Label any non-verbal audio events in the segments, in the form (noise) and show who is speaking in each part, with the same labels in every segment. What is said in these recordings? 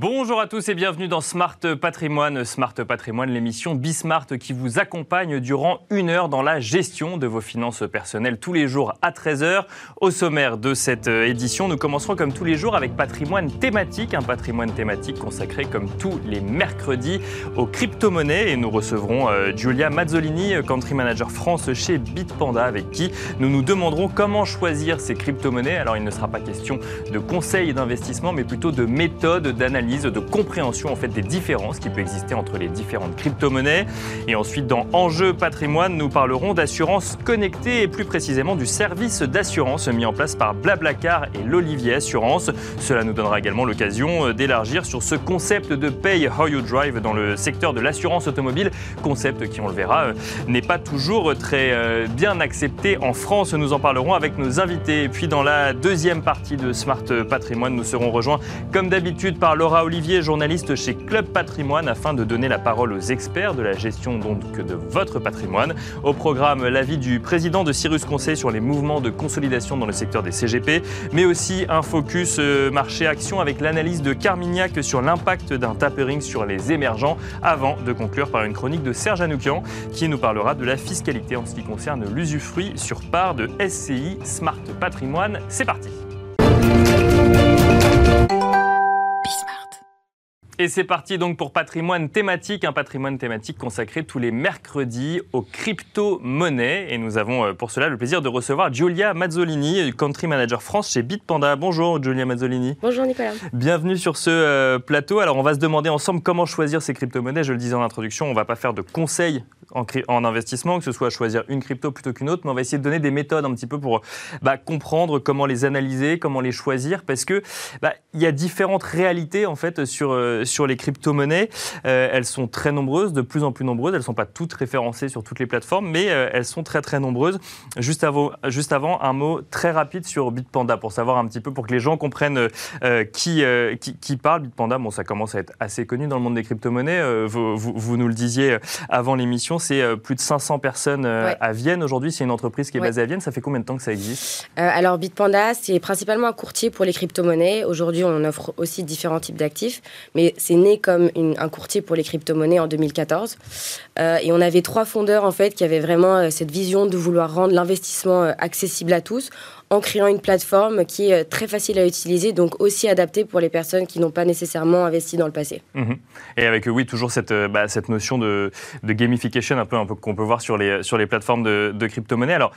Speaker 1: Bon Bonjour à tous et bienvenue dans Smart Patrimoine. Smart Patrimoine, l'émission Bismart qui vous accompagne durant une heure dans la gestion de vos finances personnelles tous les jours à 13h. Au sommaire de cette édition, nous commencerons comme tous les jours avec patrimoine thématique, un patrimoine thématique consacré comme tous les mercredis aux crypto-monnaies et nous recevrons euh, Giulia Mazzolini, country manager France chez Bitpanda avec qui nous nous demanderons comment choisir ces crypto-monnaies. Alors il ne sera pas question de conseils d'investissement mais plutôt de méthodes d'analyse de compréhension en fait des différences qui peuvent exister entre les différentes crypto-monnaies. Et ensuite, dans Enjeu patrimoine, nous parlerons d'assurance connectée et plus précisément du service d'assurance mis en place par Blablacar et l'Olivier Assurance. Cela nous donnera également l'occasion euh, d'élargir sur ce concept de Pay How You Drive dans le secteur de l'assurance automobile, concept qui, on le verra, euh, n'est pas toujours très euh, bien accepté en France. Nous en parlerons avec nos invités. Puis dans la deuxième partie de Smart Patrimoine, nous serons rejoints comme d'habitude par Laura Laura Olivier, journaliste chez Club Patrimoine, afin de donner la parole aux experts de la gestion donc de votre patrimoine. Au programme, l'avis du président de Cyrus Conseil sur les mouvements de consolidation dans le secteur des CGP, mais aussi un focus euh, marché-action avec l'analyse de Carmignac sur l'impact d'un tapering sur les émergents, avant de conclure par une chronique de Serge Anoukian qui nous parlera de la fiscalité en ce qui concerne l'usufruit sur part de SCI Smart Patrimoine. C'est parti. Et c'est parti donc pour patrimoine thématique, un patrimoine thématique consacré tous les mercredis aux crypto-monnaies. Et nous avons euh, pour cela le plaisir de recevoir Giulia Mazzolini, Country Manager France chez Bitpanda. Bonjour Giulia Mazzolini.
Speaker 2: Bonjour Nicolas.
Speaker 1: Bienvenue sur ce euh, plateau. Alors on va se demander ensemble comment choisir ces crypto-monnaies. Je le disais en introduction, on ne va pas faire de conseils en, investissement, que ce soit choisir une crypto plutôt qu'une autre, mais on va essayer de donner des méthodes un petit peu pour bah, comprendre comment les analyser, comment les choisir, parce que bah, y a différentes réalités en fait sur, euh, sur les crypto-monnaies. Euh, elles sont très nombreuses, de plus en plus nombreuses. Elles ne sont pas toutes référencées sur toutes les plateformes, mais euh, elles sont très très nombreuses. Juste avant, juste avant, un mot très rapide sur Bitpanda pour savoir un petit peu, pour que les gens comprennent qui, qui, parle. Bitpanda, bon, ça commence à être assez connu dans le monde des crypto-monnaies. Vous, vous, vous, nous le disiez avant l'émission c'est euh, plus de 500 personnes euh, à Vienne. Aujourd'hui, c'est une entreprise qui est basée à Vienne. Ça fait combien de temps que ça existe?
Speaker 2: Euh, Alors, Bitpanda, c'est principalement un courtier pour les crypto-monnaies. Aujourd'hui, on offre aussi différents types d'actifs, mais c'est né comme un courtier pour les crypto-monnaies en 2014. et on avait trois fondeurs, en fait, qui avaient vraiment cette vision de vouloir rendre l'investissement accessible à tous en créant une plateforme qui est très facile à utiliser, donc aussi adaptée pour les personnes qui n'ont pas nécessairement investi dans le passé.
Speaker 1: Mhm. Et avec, oui, toujours cette, bah, cette notion de, gamification un peu, qu'on peut voir sur les, sur les plateformes de, de crypto-monnaie. Alors,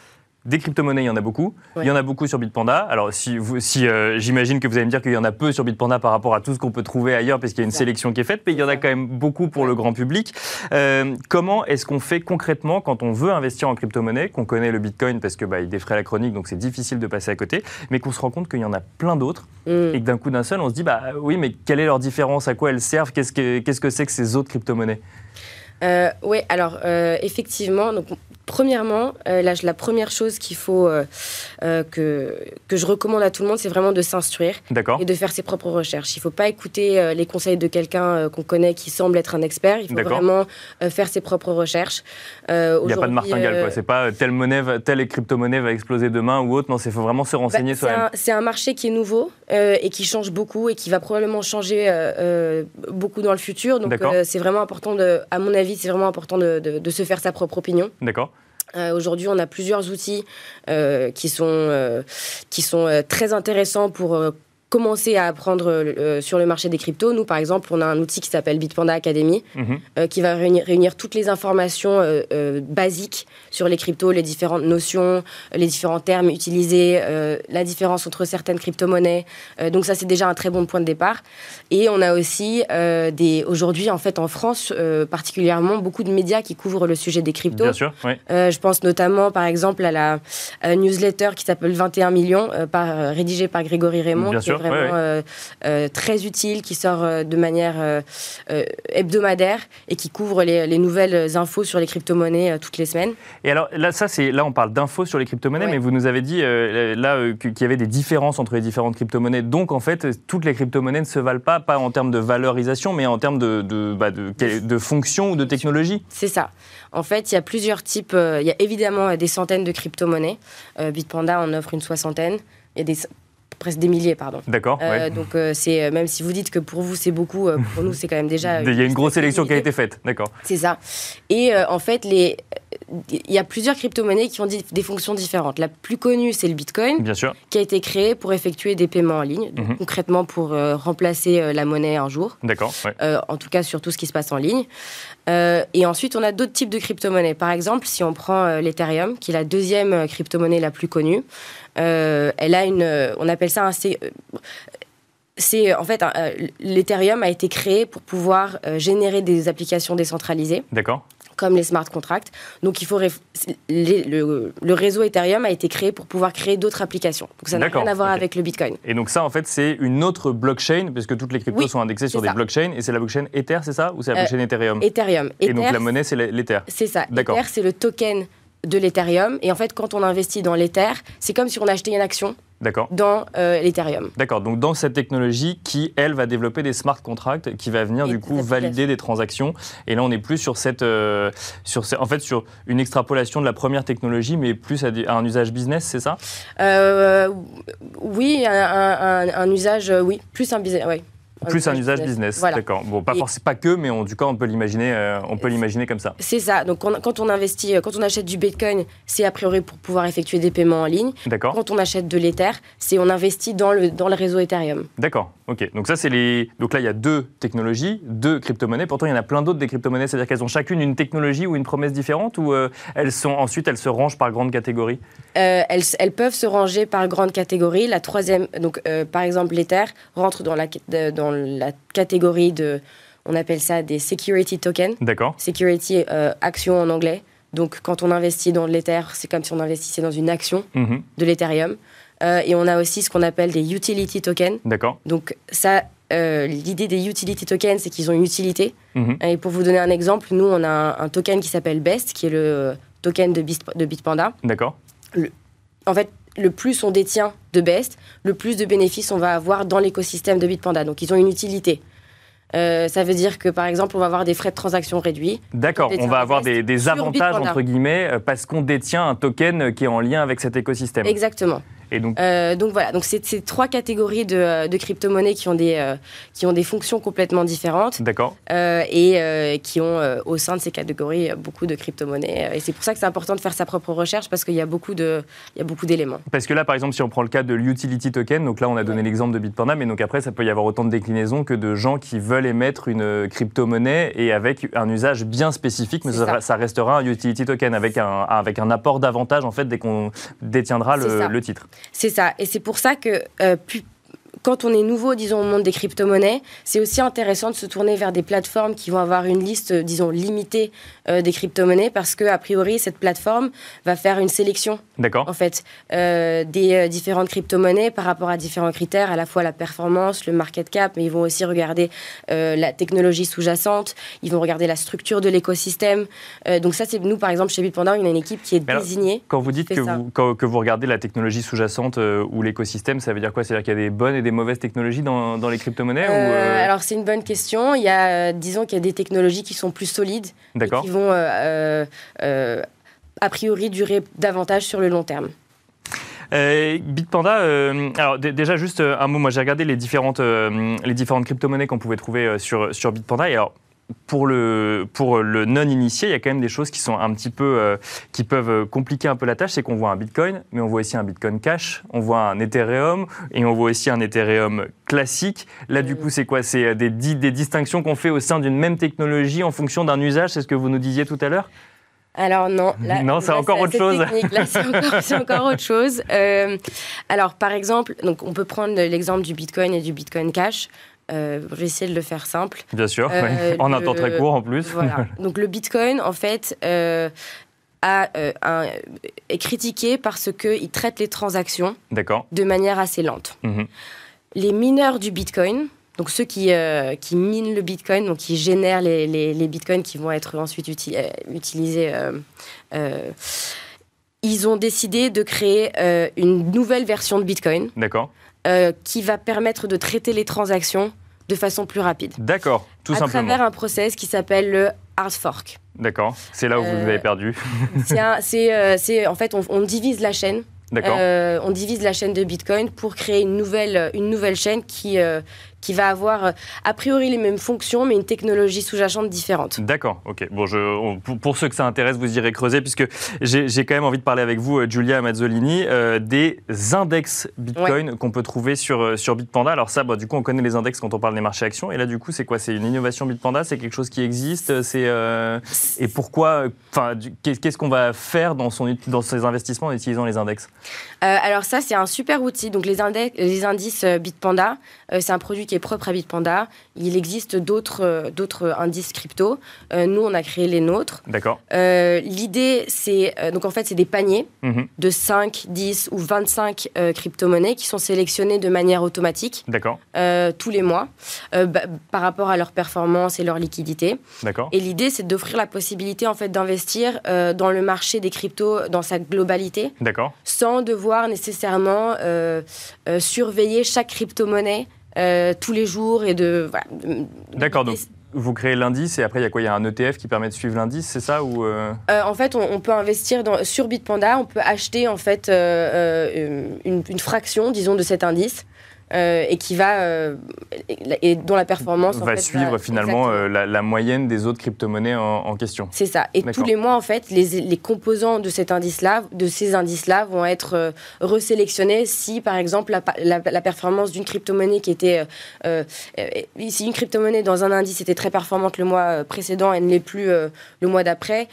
Speaker 1: des crypto-monnaies, il y en a beaucoup. Il y en a beaucoup sur Bitpanda. Alors, si, si euh, j'imagine que vous allez me dire qu'il y en a peu sur Bitpanda par rapport à tout ce qu'on peut trouver ailleurs, parce qu'il y a une sélection qui est faite, mais il y en a quand même beaucoup pour le grand public. Euh, comment est-ce qu'on fait concrètement quand on veut investir en crypto-monnaie, qu'on connaît le Bitcoin parce que bah, il défraie la chronique, donc c'est difficile de passer à côté, mais qu'on se rend compte qu'il y en a plein d'autres mm. et que d'un coup d'un seul, on se dit bah oui, mais quelle est leur différence, à quoi elles servent, qu'est-ce que qu'est-ce que c'est que ces autres crypto-monnaies?
Speaker 2: Euh, oui, alors effectivement, donc Premièrement, euh, la première chose qu'il faut euh, euh, que, que je recommande à tout le monde, c'est vraiment de s'instruire et de faire ses propres recherches. Il ne faut pas écouter les conseils de quelqu'un qu'on connaît qui semble être un expert. Il faut vraiment faire ses propres recherches.
Speaker 1: Il n'y a pas de martingale, quoi. C'est pas telle monnaie, telle crypto-monnaie va exploser demain ou autre. Non, il faut vraiment se renseigner
Speaker 2: sur
Speaker 1: bah,
Speaker 2: C'est un marché qui est nouveau et qui change beaucoup et qui va probablement changer beaucoup dans le futur. Donc c'est vraiment important, de, à mon avis, c'est vraiment important de, de se faire sa propre opinion.
Speaker 1: D'accord.
Speaker 2: Euh, aujourd'hui, on a plusieurs outils euh, qui sont, euh, qui sont très intéressants pour commencer à apprendre euh, sur le marché des cryptos. Nous, par exemple, on a un outil qui s'appelle Bitpanda Academy, mhm. euh, qui va réunir, réunir, toutes les informations euh, basiques sur les cryptos, les différentes notions, les différents termes utilisés, la différence entre certaines crypto-monnaies. donc ça, c'est déjà un très bon point de départ. Et on a aussi des aujourd'hui, en fait, en France, particulièrement, beaucoup de médias qui couvrent le sujet des cryptos.
Speaker 1: Bien sûr, oui.
Speaker 2: je pense notamment, par exemple, à la newsletter qui s'appelle 21 millions, par, rédigée par Grégory Raymond,
Speaker 1: Bien sûr
Speaker 2: vraiment euh, euh, très utile, qui sort euh, de manière hebdomadaire et qui couvre les, nouvelles infos sur les crypto-monnaies toutes les semaines.
Speaker 1: Et alors là, ça, c'est là, on parle d'infos sur les crypto-monnaies, mais vous nous avez dit là qu'il y avait des différences entre les différentes crypto-monnaies. Donc en fait, toutes les crypto-monnaies ne se valent pas, pas en termes de valorisation, mais en termes de, de, bah, de, de fonction ou de technologie.
Speaker 2: C'est ça. En fait, il y a plusieurs types. il y a évidemment des centaines de crypto-monnaies. Bitpanda en offre une soixantaine. Il y a des presque des milliers, pardon.
Speaker 1: D'accord.
Speaker 2: Euh, donc c'est même si vous dites que pour vous c'est beaucoup, pour nous c'est quand même déjà. (laughs)
Speaker 1: Il y a une grosse sélection qui a été faite, d'accord.
Speaker 2: C'est ça. Et en fait, les, il y a plusieurs crypto-monnaies qui ont des fonctions différentes. La plus connue, c'est le Bitcoin,
Speaker 1: Bien sûr.
Speaker 2: qui a été créé pour effectuer des paiements en ligne, donc, concrètement pour remplacer la monnaie un jour.
Speaker 1: D'accord.
Speaker 2: en tout cas, sur tout ce qui se passe en ligne. et ensuite, on a d'autres types de crypto-monnaies. Par exemple, si on prend l'Ethereum, qui est la deuxième crypto-monnaie la plus connue, euh, elle a une, on appelle ça un c'est en fait l'Ethereum a été créé pour pouvoir euh, générer des applications décentralisées.
Speaker 1: D'accord.
Speaker 2: Comme les smart contracts. Donc, il faut le, réseau Ethereum a été créé pour pouvoir créer d'autres applications. Donc, ça n'a rien à voir avec le Bitcoin.
Speaker 1: Et donc, ça, en fait, c'est une autre blockchain, puisque toutes les cryptos sont indexées sur des blockchains. Et c'est la blockchain Ether, c'est ça Ou c'est la blockchain euh, Ethereum?
Speaker 2: Ethereum.
Speaker 1: Et donc, la monnaie, c'est l'Ether
Speaker 2: C'est ça. Ether, c'est le token de l'Ethereum. Et en fait, quand on investit dans l'Ether, c'est comme si on achetait une action dans euh, l'Ethereum.
Speaker 1: D'accord, donc dans cette technologie qui, elle, va développer des smart contracts, qui va venir du coup valider des transactions. Et là, on n'est plus sur cette, euh, sur, en fait, sur une extrapolation de la première technologie, mais plus à, un usage business, c'est ça?
Speaker 2: Euh, Oui, un, un, usage, oui, plus un business, oui.
Speaker 1: Plus un usage business, d'accord. Bon, pas forcément pas que, mais tout cas, on peut l'imaginer, euh, on peut l'imaginer comme ça.
Speaker 2: C'est ça. Donc, quand on investit, euh, quand on achète du Bitcoin, c'est a priori pour pouvoir effectuer des paiements en ligne.
Speaker 1: D'accord.
Speaker 2: Quand on achète de l'Ether, c'est on investit dans le dans le réseau Ethereum.
Speaker 1: D'accord. Ok. Donc ça, c'est les. Donc là, il y a deux technologies, deux crypto-monnaies. Pourtant, il y en a plein d'autres des crypto-monnaies. C'est-à-dire qu'elles ont chacune une technologie ou une promesse différente, ou euh, elles sont ensuite elles se rangent par grande catégorie?
Speaker 2: elles, elles, peuvent se ranger par grande catégorie. La troisième, donc par exemple, l'Ether rentre dans la dans la catégorie de, on appelle ça des security tokens.
Speaker 1: D'accord.
Speaker 2: Security euh, action en anglais. Donc quand on investit dans l'Ether, c'est comme si on investissait dans une action mhm. de l'Ethereum. Euh, et on a aussi ce qu'on appelle des utility tokens.
Speaker 1: D'accord.
Speaker 2: Donc ça, euh, l'idée des utility tokens, c'est qu'ils ont une utilité. Mhm. Et pour vous donner un exemple, nous, on a un, token qui s'appelle BEST, qui est le token de, de Bitpanda.
Speaker 1: D'accord.
Speaker 2: En fait, le plus on détient de Best, le plus de bénéfices on va avoir dans l'écosystème de Bitpanda. Donc ils ont une utilité. Euh, ça veut dire que, par exemple, on va avoir des frais de transaction réduits.
Speaker 1: D'accord, on va avoir des, avantages, entre guillemets, euh, parce qu'on détient un token qui est en lien avec cet écosystème.
Speaker 2: Exactement
Speaker 1: donc,
Speaker 2: euh, donc voilà, donc c'est ces trois catégories de, euh, de crypto-monnaies qui, ont des, euh, qui ont des fonctions complètement différentes.
Speaker 1: D'accord.
Speaker 2: et qui ont au sein de ces catégories beaucoup de crypto-monnaies. Et c'est pour ça que c'est important de faire sa propre recherche parce qu'il y a beaucoup d'éléments.
Speaker 1: Parce que là, par exemple, si on prend le cas de l'utility token, donc là on a donné l'exemple de Bitpanda, mais donc après ça peut y avoir autant de déclinaisons que de gens qui veulent émettre une crypto-monnaie et avec un usage bien spécifique, mais ça. restera un utility token avec un, avec un apport d'avantage en fait dès qu'on détiendra le, le titre.
Speaker 2: C'est ça. Et c'est pour ça que euh, quand on est nouveau, disons, au monde des crypto-monnaies, c'est aussi intéressant de se tourner vers des plateformes qui vont avoir une liste, disons, limitée euh, des crypto-monnaies parce que, a priori, cette plateforme va faire une sélection.
Speaker 1: D'accord.
Speaker 2: En fait, euh, des euh, différentes crypto-monnaies par rapport à différents critères, à la fois la performance, le market cap, mais ils vont aussi regarder la technologie sous-jacente, ils vont regarder la structure de l'écosystème. donc, ça, c'est nous, par exemple, chez Bitpanda, on a une équipe qui est désignée.
Speaker 1: quand vous dites que vous, que vous, regardez la technologie sous-jacente ou l'écosystème, ça veut dire quoi? C'est-à-dire qu'il y a des bonnes et des mauvaises technologies dans, dans les crypto-monnaies
Speaker 2: Alors, c'est une bonne question. Il y a, disons qu'il y a des technologies qui sont plus solides.
Speaker 1: D'accord
Speaker 2: vont euh, euh, a priori durer davantage sur le long terme.
Speaker 1: Euh, Bitpanda, alors déjà juste un mot, moi j'ai regardé les différentes, les différentes crypto-monnaies qu'on pouvait trouver sur, sur Bitpanda et alors pour le, pour le non-initié, il y a quand même des choses qui sont un petit peu, euh, qui peuvent compliquer un peu la tâche. C'est qu'on voit un Bitcoin, mais on voit aussi un Bitcoin Cash, on voit un Ethereum et on voit aussi un Ethereum classique. Là, du coup, c'est quoi? C'est des, des distinctions qu'on fait au sein d'une même technologie en fonction d'un usage. C'est ce que vous nous disiez tout à l'heure?
Speaker 2: Alors non,
Speaker 1: non, c'est encore, autre chose. (laughs)
Speaker 2: c'est encore, autre chose. Euh, alors par exemple, donc on peut prendre l'exemple du Bitcoin et du Bitcoin Cash. Euh, je vais essayer de le faire simple.
Speaker 1: Bien sûr, euh, en un temps très court en plus.
Speaker 2: Voilà. Donc le Bitcoin, en fait, euh, a, un, est critiqué parce qu'il traite les transactions de manière assez lente. Mhm. Les mineurs du Bitcoin, donc ceux qui, qui minent le Bitcoin, donc qui génèrent les, les, Bitcoins qui vont être ensuite utilisés, ils ont décidé de créer une nouvelle version de Bitcoin.
Speaker 1: D'accord
Speaker 2: euh, qui va permettre de traiter les transactions de façon plus rapide.
Speaker 1: D'accord, tout simplement.
Speaker 2: À travers un process qui s'appelle le hard fork.
Speaker 1: D'accord, c'est là où vous euh, avez perdu. (laughs)
Speaker 2: c'est, euh, en fait, on, divise la chaîne on divise la chaîne de Bitcoin pour créer une nouvelle, une nouvelle chaîne qui, qui va avoir euh, a priori les mêmes fonctions, mais une technologie sous-jacente différente.
Speaker 1: D'accord, ok. Bon, je, pour, ceux que ça intéresse, vous irez creuser, puisque j'ai quand même envie de parler avec vous, euh, Giulia Mazzolini, euh, des index Bitcoin qu'on peut trouver sur, sur Bitpanda. Alors ça, bah, du coup, on connaît les index quand on parle des marchés actions, et là, du coup, c'est quoi? C'est une innovation Bitpanda? C'est quelque chose qui existe? C'est Et pourquoi Enfin, qu'est-ce qu'on va faire dans, son, dans ses investissements en utilisant les index?
Speaker 2: Alors ça, c'est un super outil. Donc les, index, les indices Bitpanda, c'est un produit qui est propre à Bitpanda. Il existe d'autres euh, d'autres indices crypto. Euh, nous, on a créé les nôtres.
Speaker 1: D'accord.
Speaker 2: Euh, l'idée, c'est donc en fait, c'est des paniers mhm. de 5, 10 ou 25 crypto-monnaies qui sont sélectionnées de manière automatique.
Speaker 1: D'accord.
Speaker 2: tous les mois bah, par rapport à leur performance et leur liquidité.
Speaker 1: D'accord.
Speaker 2: Et l'idée, c'est d'offrir la possibilité en fait d'investir dans le marché des cryptos dans sa globalité.
Speaker 1: D'accord.
Speaker 2: Sans devoir nécessairement surveiller chaque crypto-monnaie euh, tous les jours et de.
Speaker 1: D'accord, donc vous créez l'indice et après il y a quoi? Il y a un ETF qui permet de suivre l'indice, c'est ça? Ou euh?
Speaker 2: Euh, En fait, on, peut investir dans, sur Bitpanda, on peut acheter en fait une, une, fraction, disons, de cet indice. Euh, et qui va euh, et dont la performance
Speaker 1: va suivre finalement euh, la, moyenne des autres crypto-monnaies en, question.
Speaker 2: C'est ça. Et tous les mois en fait, les, les composants de cet indice-là, de ces indices-là, vont être resélectionnés si par exemple la, la, performance d'une crypto-monnaie qui était si une crypto-monnaie dans un indice était très performante le mois précédent, elle ne l'est plus le mois d'après.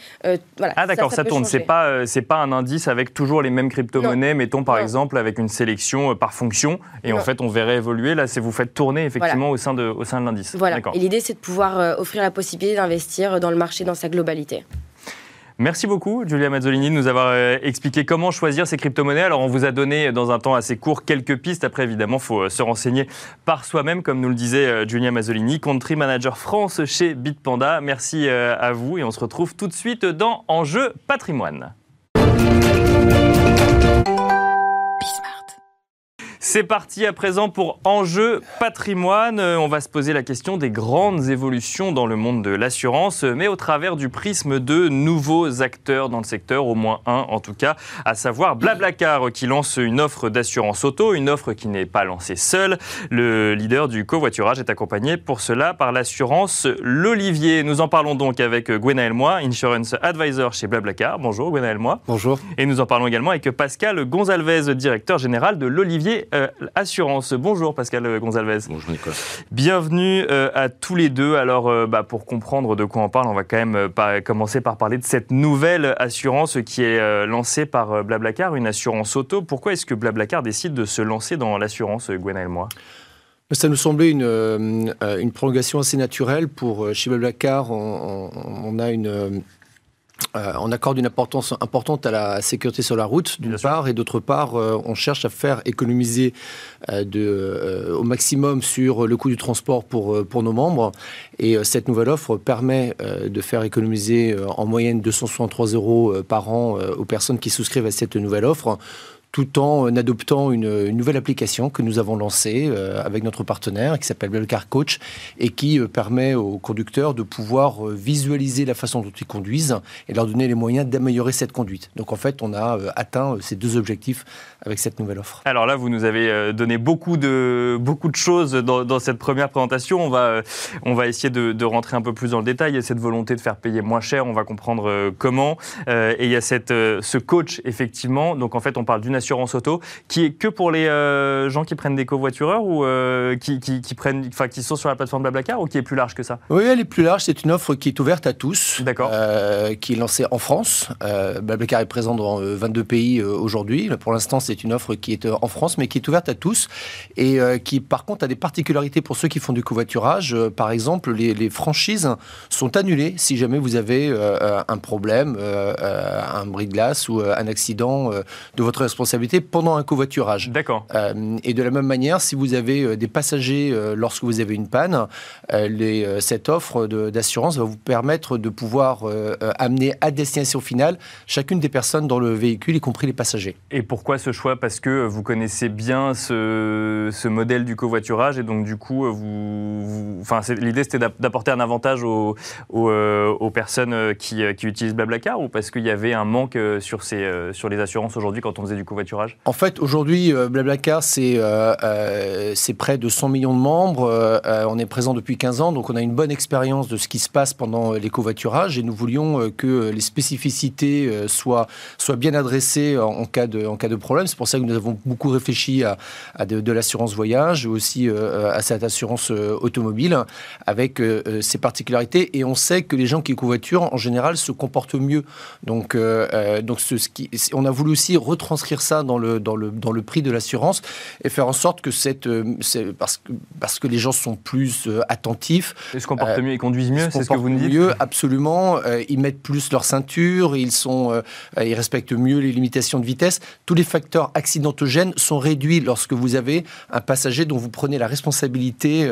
Speaker 1: voilà. Ah d'accord, ça, tourne. C'est pas c'est pas un indice avec toujours les mêmes crypto-monnaies, mettons par exemple avec une sélection par fonction et en fait on verrait évoluer. Là, c'est vous faites tourner effectivement au sein de, au sein de l'indice.
Speaker 2: Voilà. Et l'idée, c'est de pouvoir euh, offrir la possibilité d'investir dans le marché dans sa globalité.
Speaker 1: Merci beaucoup, Julia Mazzolini, de nous avoir euh, expliqué comment choisir ces crypto-monnaies. Alors, on vous a donné dans un temps assez court quelques pistes. Après, évidemment, il faut euh, se renseigner par soi-même, comme nous le disait Julia Mazzolini, country manager France chez Bitpanda. Merci à vous et on se retrouve tout de suite dans Enjeu patrimoine. C'est parti à présent pour Enjeu patrimoine. Euh, on va se poser la question des grandes évolutions dans le monde de l'assurance, mais au travers du prisme de nouveaux acteurs dans le secteur, au moins un en tout cas, à savoir Blablacar qui lance une offre d'assurance auto, une offre qui n'est pas lancée seule. Le leader du covoiturage est accompagné pour cela par l'assurance L'Olivier. Nous en parlons donc avec Gwenaël Moi, Insurance Advisor chez Blablacar. Bonjour Gwenaël Moi.
Speaker 3: Bonjour.
Speaker 1: Et nous en parlons également avec Pascal Gonzalvez, directeur général de l'Olivier euh, assurance. Bonjour Pascal Gonzalez.
Speaker 3: Bonjour Nicolas.
Speaker 1: Bienvenue euh, à tous les deux. Alors euh, bah, pour comprendre de quoi on parle, on va quand même commencer par parler de cette nouvelle assurance qui est lancée par Blablacar, une assurance auto. Pourquoi est-ce que Blablacar décide de se lancer dans l'assurance, Gwenaël Moi
Speaker 3: ça nous semblait une, une prolongation assez naturelle pour chez Blablacar. on a une euh, on accorde une importance importante à la sécurité sur la route, d'une part, et d'autre part, euh, on cherche à faire économiser euh, au maximum sur le coût du transport pour, pour nos membres. Et cette nouvelle offre permet de faire économiser en moyenne 263 euros par an aux personnes qui souscrivent à cette nouvelle offre tout en adoptant une, nouvelle application que nous avons lancée euh, avec notre partenaire qui s'appelle Belcar Coach et qui euh, permet aux conducteurs de pouvoir euh, visualiser la façon dont ils conduisent et leur donner les moyens d'améliorer cette conduite. Donc en fait, on a atteint ces deux objectifs avec cette nouvelle offre.
Speaker 1: Alors là, vous nous avez donné beaucoup de, beaucoup de choses dans, cette première présentation. On va, on va essayer de, rentrer un peu plus dans le détail. Il y a cette volonté de faire payer moins cher, on va comprendre comment. et il y a cette, ce coach, effectivement. Donc en fait, on parle d'une assurance auto, qui est que pour les euh, gens qui prennent des covoitureurs ou euh, qui, qui, prennent, enfin, qui sont sur la plateforme Blablacar ou qui est plus large que ça?
Speaker 3: Oui, elle est plus large. C'est une offre qui est ouverte à tous.
Speaker 1: D'accord.
Speaker 3: Euh, qui est lancée en France. Blablacar est présent dans 22 pays aujourd'hui. Pour l'instant, c'est une offre qui est en France, mais qui est ouverte à tous et qui, par contre, a des particularités pour ceux qui font du covoiturage. par exemple, les, les, franchises sont annulées si jamais vous avez un problème, un bris de glace ou un accident de votre responsabilité pendant un covoiturage.
Speaker 1: D'accord.
Speaker 3: Euh, et de la même manière, si vous avez euh, des passagers euh, lorsque vous avez une panne, les, cette offre d'assurance va vous permettre de pouvoir amener à destination finale chacune des personnes dans le véhicule, y compris les passagers.
Speaker 1: Et pourquoi ce choix? Parce que vous connaissez bien ce, ce, modèle du covoiturage et donc du coup, vous, enfin, l'idée c'était d'apporter un avantage aux, aux, personnes qui, qui, utilisent Blablacar ou parce qu'il y avait un manque sur, ces, sur les assurances aujourd'hui quand on faisait du covoiturage?
Speaker 3: En fait, aujourd'hui, Blablacar, c'est c'est près de 100 millions de membres. on est présent depuis 15 ans, donc on a une bonne expérience de ce qui se passe pendant les covoiturages et nous voulions que les spécificités soient, soient bien adressées en, cas, de, en cas de problème. C'est pour ça que nous avons beaucoup réfléchi à, de, l'assurance voyage, aussi à cette assurance automobile, avec ses particularités. Et on sait que les gens qui covoiturent, en général, se comportent mieux. Donc, donc ce qui, on a voulu aussi retranscrire ça dans le, dans le, dans le prix de l'assurance et faire en sorte que cette, parce, que, parce que les gens sont plus attentifs.
Speaker 1: Ils se comportent mieux, ils conduisent mieux, c'est ce que vous nous dites
Speaker 3: mieux, absolument. ils mettent plus leur ceinture, ils, sont, ils respectent mieux les limitations de vitesse. Tous les facteurs accidentogènes sont réduits lorsque vous avez un passager dont vous prenez la responsabilité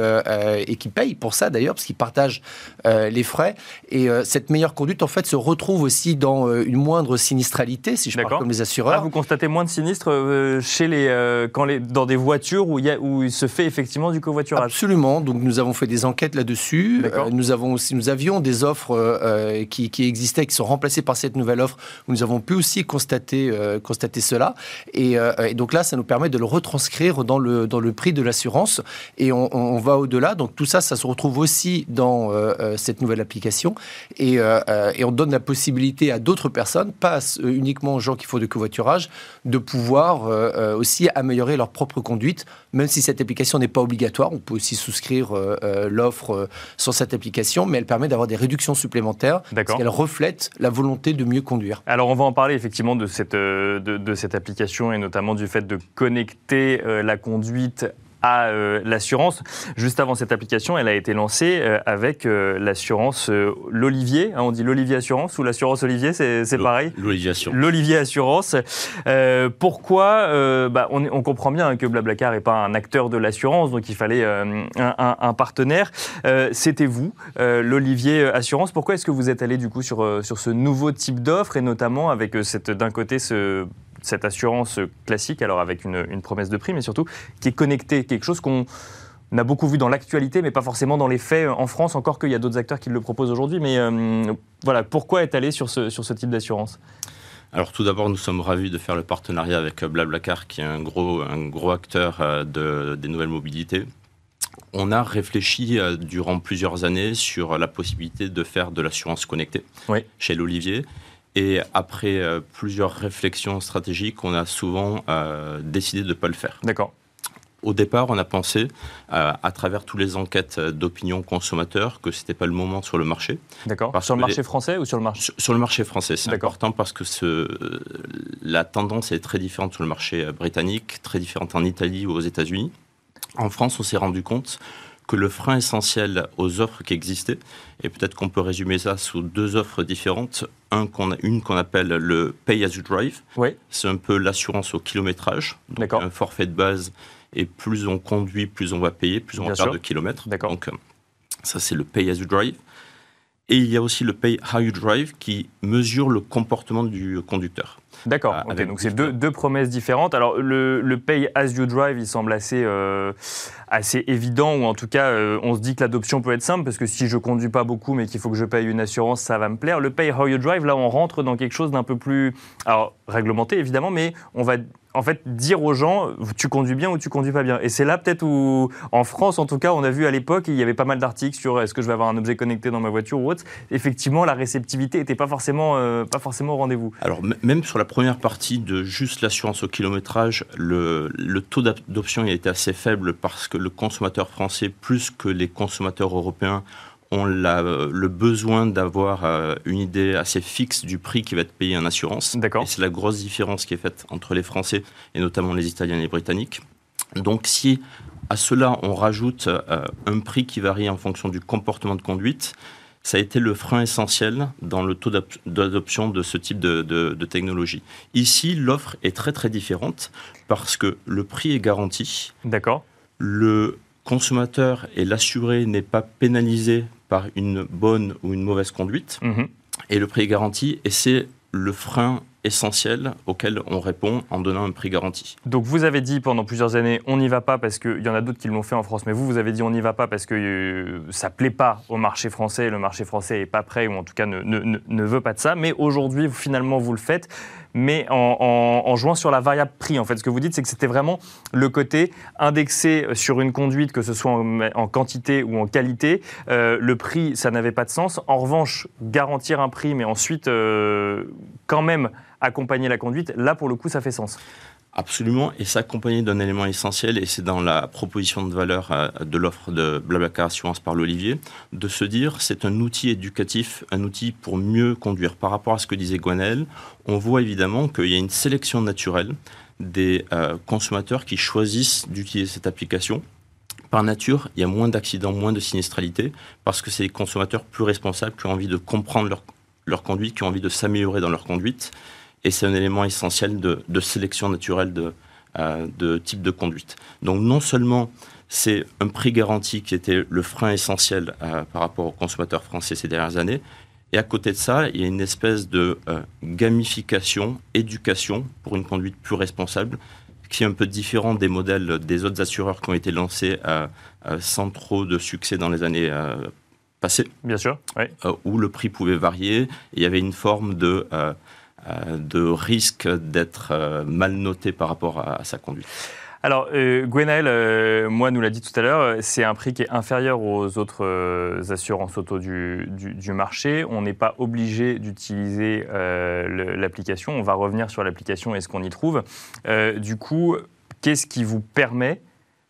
Speaker 3: et qui paye pour ça d'ailleurs, parce qu'il partage les frais. Et cette meilleure conduite, en fait, se retrouve aussi dans une moindre sinistralité, si je parle comme les assureurs.
Speaker 1: Ah, vous constatez moins de sinistres euh, chez les, euh, quand les, dans des voitures où, il y a, où il se fait effectivement du covoiturage
Speaker 3: Absolument. Donc nous avons fait des enquêtes là-dessus. Euh, nous, avons aussi, nous avions des offres qui, qui, existaient, qui sont remplacées par cette nouvelle offre, où nous avons pu aussi constater, constater cela. Et, et, donc là, ça nous permet de le retranscrire dans le, dans le prix de l'assurance. Et on, on, va au-delà. Donc tout ça, ça se retrouve aussi dans cette nouvelle application. Et, et on donne la possibilité à d'autres personnes, pas uniquement aux gens qui font du covoiturage, de pouvoir euh, euh, aussi améliorer leur propre conduite, même si cette application n'est pas obligatoire. On peut aussi souscrire euh, l'offre sur cette application, mais elle permet d'avoir des réductions supplémentaires, parce qu'elle reflète la volonté de mieux conduire.
Speaker 1: Alors on va en parler effectivement de cette, de, de cette application et notamment du fait de connecter la conduite à euh, l'assurance. Juste avant cette application, elle a été lancée euh, avec euh, l'assurance l'Olivier. Hein, on dit l'Olivier Assurance ou l'assurance Olivier, c'est pareil
Speaker 4: L'Olivier Assurance.
Speaker 1: L'Olivier Assurance. pourquoi bah, on, on, comprend bien que Blablacar n'est pas un acteur de l'assurance, donc il fallait un, un, partenaire. C'était vous, l'Olivier Assurance. Pourquoi est-ce que vous êtes allé du coup sur, sur ce nouveau type d'offre et notamment avec d'un côté ce cette assurance classique, alors avec une, promesse de prix, mais surtout qui est connectée, quelque chose qu'on a beaucoup vu dans l'actualité, mais pas forcément dans les faits en France, encore qu'il y a d'autres acteurs qui le proposent aujourd'hui. Mais euh, voilà, pourquoi être allé sur ce, sur ce type d'assurance?
Speaker 4: Alors tout d'abord, nous sommes ravis de faire le partenariat avec Blablacar, qui est un gros, un gros acteur euh, de, des nouvelles mobilités. On a réfléchi euh, durant plusieurs années sur la possibilité de faire de l'assurance connectée chez l'Olivier. Et après euh, plusieurs réflexions stratégiques, on a souvent euh, décidé de ne pas le faire.
Speaker 1: D'accord.
Speaker 4: Au départ, on a pensé, euh, à travers toutes les enquêtes d'opinion consommateur, que ce n'était pas le moment sur le marché.
Speaker 1: D'accord. Sur le marché français ou sur le marché
Speaker 4: Sur, le marché français, c'est important parce que ce, la tendance est très différente sur le marché britannique, très différente en Italie ou aux États-Unis. En France, on s'est rendu compte que le frein essentiel aux offres qui existaient, et peut-être qu'on peut résumer ça sous deux offres différentes. Un qu'on une qu'on appelle le Pay as you drive.
Speaker 1: Oui.
Speaker 4: C'est un peu l'assurance au kilométrage. Donc un forfait de base. Et plus on conduit, plus on va payer, plus on va faire de kilomètres. Donc ça, c'est le Pay as you drive. Et il y a aussi le Pay how you drive qui mesure le comportement du conducteur.
Speaker 1: D'accord. Euh, donc c'est deux, deux, promesses différentes. Alors le, le, Pay as you drive, il semble assez euh, assez évident, ou en tout cas, euh, on se dit que l'adoption peut être simple, parce que si je conduis pas beaucoup, mais qu'il faut que je paye une assurance, ça va me plaire. Le Pay How You Drive, là, on rentre dans quelque chose d'un peu plus, alors réglementé évidemment, mais on va en fait dire aux gens tu conduis bien ou tu conduis pas bien. Et c'est là peut-être où, en France en tout cas, on a vu à l'époque, il y avait pas mal d'articles sur est-ce que je vais avoir un objet connecté dans ma voiture ou autre. Effectivement, la réceptivité n'était pas forcément, euh, pas forcément au rendez-vous.
Speaker 4: Alors même sur la première partie de juste l'assurance au kilométrage, le, le taux d'adoption a été assez faible parce que le consommateur français, plus que les consommateurs européens, ont le besoin d'avoir euh, une idée assez fixe du prix qui va être payé en assurance.
Speaker 1: D'accord.
Speaker 4: Et c'est la grosse différence qui est faite entre les Français et notamment les Italiens et les Britanniques. Donc si à cela on rajoute euh, un prix qui varie en fonction du comportement de conduite, ça a été le frein essentiel dans le taux d'adoption de ce type de, de technologie. Ici, l'offre est très très différente parce que le prix est garanti.
Speaker 1: D'accord
Speaker 4: le consommateur et l'assuré n'est pas pénalisé par une bonne ou une mauvaise conduite. Mhm. Et le prix est garanti et c'est le frein essentiel auquel on répond en donnant un prix garanti.
Speaker 1: Donc vous avez dit pendant plusieurs années on n'y va pas parce qu'il y en a d'autres qui l'ont fait en France, mais vous, vous avez dit on n'y va pas parce que euh, ça plaît pas au marché français, le marché français n'est pas prêt ou en tout cas ne, ne, ne veut pas de ça, mais aujourd'hui finalement vous le faites. Mais en, jouant sur la variable prix. En fait, ce que vous dites, c'est que c'était vraiment le côté indexé sur une conduite, que ce soit en, quantité ou en qualité. Euh, le prix, ça n'avait pas de sens. En revanche, garantir un prix, mais ensuite euh, quand même accompagner la conduite, là, pour le coup, ça fait sens.
Speaker 4: Absolument, et s'accompagner d'un élément essentiel, et c'est dans la proposition de valeur euh, de l'offre de Blablacar Assurance par l'Olivier, de se dire c'est un outil éducatif, un outil pour mieux conduire. Par rapport à ce que disait Gwenaël, on voit évidemment qu'il y a une sélection naturelle des euh, consommateurs qui choisissent d'utiliser cette application. Par nature, il y a moins d'accidents, moins de sinistralité, parce que c'est des consommateurs plus responsables qui ont envie de comprendre leur, leur conduite, qui ont envie de s'améliorer dans leur conduite et c'est un élément essentiel de, sélection naturelle de, euh, de type de conduite. Donc non seulement c'est un prix garanti qui était le frein essentiel euh, par rapport aux consommateurs français ces dernières années, et à côté de ça, il y a une espèce de euh, gamification, éducation pour une conduite plus responsable, qui est un peu différent des modèles des autres assureurs qui ont été lancés sans trop de succès dans les années passées.
Speaker 1: Bien sûr, oui.
Speaker 4: où le prix pouvait varier. Et il y avait une forme de de risque d'être euh, mal noté par rapport à, sa conduite.
Speaker 1: Alors, euh, euh, moi, nous l'a dit tout à l'heure, c'est un prix qui est inférieur aux autres assurances auto du, du, marché. On n'est pas obligé d'utiliser l'application. On va revenir sur l'application et ce qu'on y trouve. du coup, qu'est-ce qui vous permet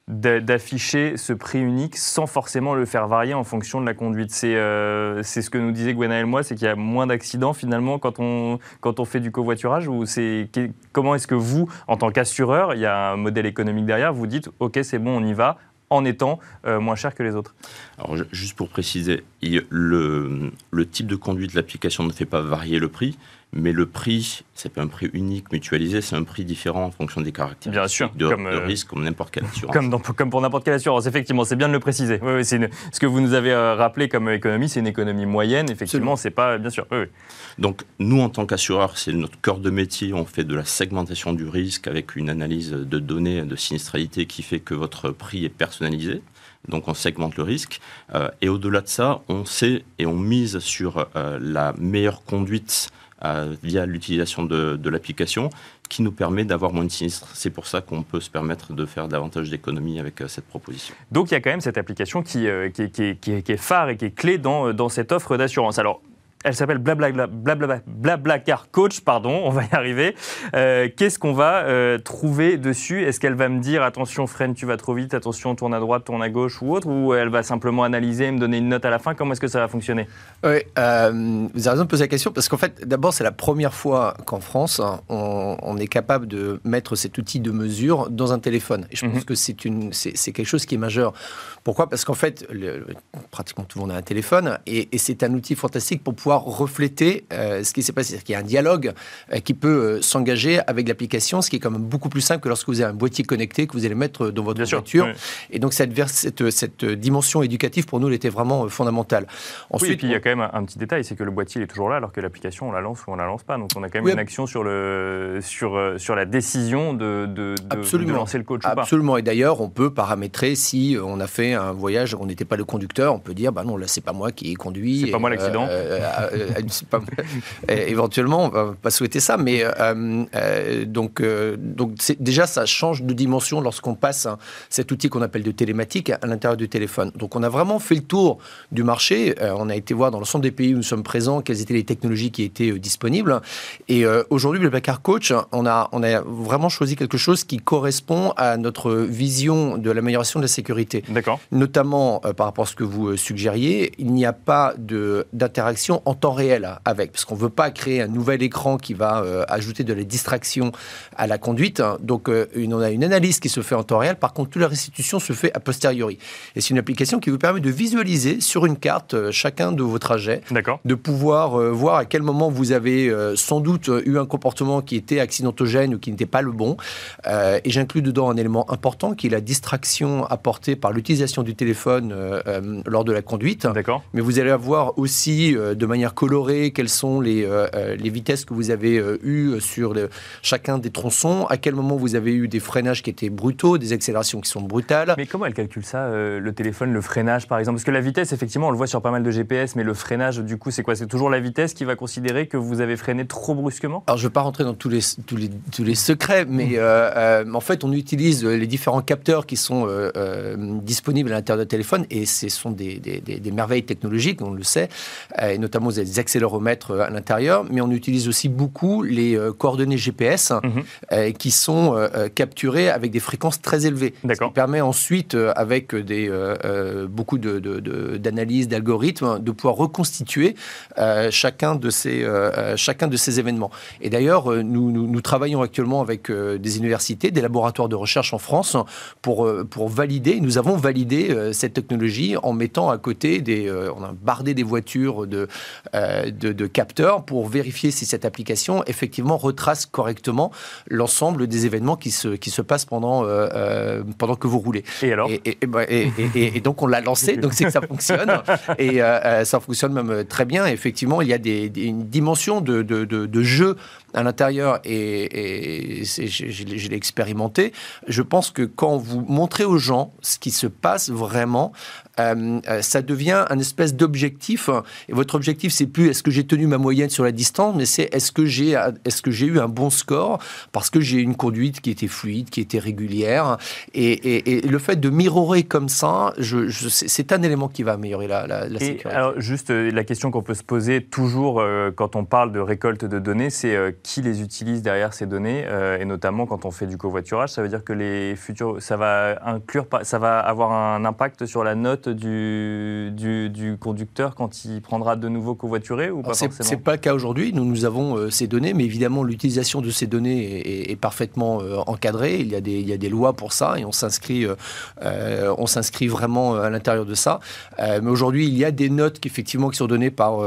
Speaker 1: d'afficher ce prix unique sans forcément le faire varier en fonction de la conduite. C'est euh, ce que nous disait Gwenaël moi, c'est qu'il y a moins d'accidents finalement quand on, quand on fait du covoiturage ou c'est comment est-ce que vous, en tant qu'assureur, il y a un modèle économique derrière, vous dites ok c'est bon on y va en étant euh, moins cher que les autres
Speaker 4: Alors juste pour préciser, le, le type de conduite de l'application ne fait pas varier le prix, mais le prix, c'est pas un prix unique mutualisé, c'est un prix différent en fonction des caractéristiques
Speaker 1: bien sûr,
Speaker 4: de, comme, euh, risque, comme n'importe quelle assurance.
Speaker 1: Comme, comme pour n'importe quelle assurance, effectivement, c'est bien de le préciser. Oui, ce que vous nous avez euh, rappelé comme économie, c'est une économie moyenne, effectivement, c'est pas, bien sûr.
Speaker 4: Donc, nous, en tant qu'assureur, c'est notre cœur de métier, on fait de la segmentation du risque avec une analyse de données de sinistralité qui fait que votre prix est personnalisé donc on segmente le risque. Euh, et au-delà de ça, on sait et on mise sur la meilleure conduite via l'utilisation de, l'application qui nous permet d'avoir moins de sinistres. C'est pour ça qu'on peut se permettre de faire davantage d'économies avec euh, cette proposition.
Speaker 1: Donc il y a quand même cette application qui, euh, est phare et qui est clé dans, dans cette offre d'assurance. Alors elle s'appelle Blablacar Coach, pardon, on va y arriver. Euh, qu'est-ce qu'on va euh, trouver dessus? Est-ce qu'elle va me dire attention, freine, tu vas trop vite, attention, tourne à droite, tourne à gauche ou autre Ou elle va simplement analyser et me donner une note à la fin? Comment est-ce que ça va fonctionner?
Speaker 3: Oui, euh, vous avez raison de poser la question parce qu'en fait, d'abord, c'est la première fois qu'en France, on, est capable de mettre cet outil de mesure dans un téléphone. Et je pense mhm. que c'est, quelque chose qui est majeur. Pourquoi? Parce qu'en fait, pratiquement tout le monde a un téléphone et, et c'est un outil fantastique pour pouvoir refléter euh, ce qui s'est passé. C'est-à-dire qu'il y a un dialogue euh, qui peut euh, s'engager avec l'application, ce qui est quand même beaucoup plus simple que lorsque vous avez un boîtier connecté que vous allez mettre dans votre voiture. Et donc cette, cette, cette, dimension éducative pour nous, elle était vraiment fondamentale.
Speaker 1: Ensuite, oui, et puis il y a quand même un, petit détail, c'est que le boîtier est toujours là alors que l'application, on la lance ou on la lance pas. Donc on a quand même une action sur, le, sur, sur la décision de, de, de, lancer le coach
Speaker 3: Absolument.
Speaker 1: ou pas.
Speaker 3: Absolument. Et d'ailleurs, on peut paramétrer si on a fait un voyage, on n'était pas le conducteur, on peut dire, bah non, là c'est pas moi qui ai conduit.
Speaker 1: C'est pas moi l'accident.
Speaker 3: Euh, pas, (laughs) éventuellement, on va pas souhaiter ça, mais euh, euh, donc, donc déjà, ça change de dimension lorsqu'on passe cet outil qu'on appelle de télématique à l'intérieur du téléphone. Donc, on a vraiment fait le tour du marché. on a été voir dans l'ensemble des pays où nous sommes présents quelles étaient les technologies qui étaient disponibles. Et aujourd'hui, le Bacar Coach, on a, on a vraiment choisi quelque chose qui correspond à notre vision de l'amélioration de la sécurité.
Speaker 1: D'accord.
Speaker 3: Notamment par rapport à ce que vous suggériez, il n'y a pas d'interaction en temps réel avec, parce qu'on ne veut pas créer un nouvel écran qui va euh, ajouter de la distraction à la conduite. Donc, euh, on a une analyse qui se fait en temps réel. Par contre, toute la restitution se fait a posteriori. Et c'est une application qui vous permet de visualiser sur une carte euh, chacun de vos trajets, de pouvoir voir à quel moment vous avez sans doute eu un comportement qui était accidentogène ou qui n'était pas le bon. et j'inclus dedans un élément important qui est la distraction apportée par l'utilisation du téléphone lors de la conduite.
Speaker 1: D'accord.
Speaker 3: Mais vous allez avoir aussi de manière manière colorée, quelles sont les, les vitesses que vous avez eues sur le, chacun des tronçons, à quel moment vous avez eu des freinages qui étaient brutaux, des accélérations qui sont brutales.
Speaker 1: Mais comment elle calcule ça, le téléphone, le freinage par exemple? Parce que la vitesse, effectivement, on le voit sur pas mal de GPS, mais le freinage, du coup, c'est quoi? C'est toujours la vitesse qui va considérer que vous avez freiné trop brusquement?
Speaker 3: Alors, je ne veux pas rentrer dans tous les, tous les, tous les secrets, mais mmh. euh, euh, en fait, on utilise les différents capteurs qui sont euh, disponibles à l'intérieur du téléphone, et ce sont des, des, des, merveilles technologiques, on le sait, et notamment avez des accéléromètres à l'intérieur, mais on utilise aussi beaucoup les coordonnées GPS mmh. qui sont capturées avec des fréquences très élevées. Ce qui permet ensuite, avec des, beaucoup d'analyses, de, de, d'algorithmes, de pouvoir reconstituer chacun, de ces, chacun de ces événements. Et d'ailleurs, nous, nous, nous, travaillons actuellement avec des universités, des laboratoires de recherche en France pour, pour valider, nous avons validé cette technologie en mettant à côté des, on a bardé des voitures de, de, de capteurs pour vérifier si cette application effectivement retrace correctement l'ensemble des événements qui se, qui se passent pendant, pendant que vous roulez.
Speaker 1: Et alors?
Speaker 3: Et, et, et, donc on l'a lancé, donc c'est que ça fonctionne. (laughs) Et ça fonctionne même très bien. Effectivement, il y a des, une dimension de, de, de jeu à l'intérieur et, et je, l'ai expérimenté. Je pense que quand vous montrez aux gens ce qui se passe vraiment, euh, euh, ça devient un espèce d'objectif. Et votre objectif, c'est plus est-ce que j'ai tenu ma moyenne sur la distance, mais c'est est-ce que j'ai est-ce que j'ai eu un bon score parce que j'ai une conduite qui était fluide, qui était régulière. Et, et, le fait de mirorer comme ça, je, c'est un élément qui va améliorer la, la, sécurité.
Speaker 1: Alors juste euh, la question qu'on peut se poser toujours quand on parle de récolte de données, c'est qui les utilise derrière ces données, et notamment quand on fait du covoiturage, ça veut dire que les futurs, ça va inclure, ça va avoir un impact sur la note du, du, conducteur quand il prendra de nouveau covoituré ou pas
Speaker 3: C'est pas le cas aujourd'hui. Nous, nous avons euh, ces données, mais évidemment, l'utilisation de ces données est, parfaitement euh, encadrée. Il y, a des, il y a des lois pour ça et on s'inscrit euh, on s'inscrit vraiment à l'intérieur de ça. mais aujourd'hui, il y a des notes qui, effectivement, qui sont données par,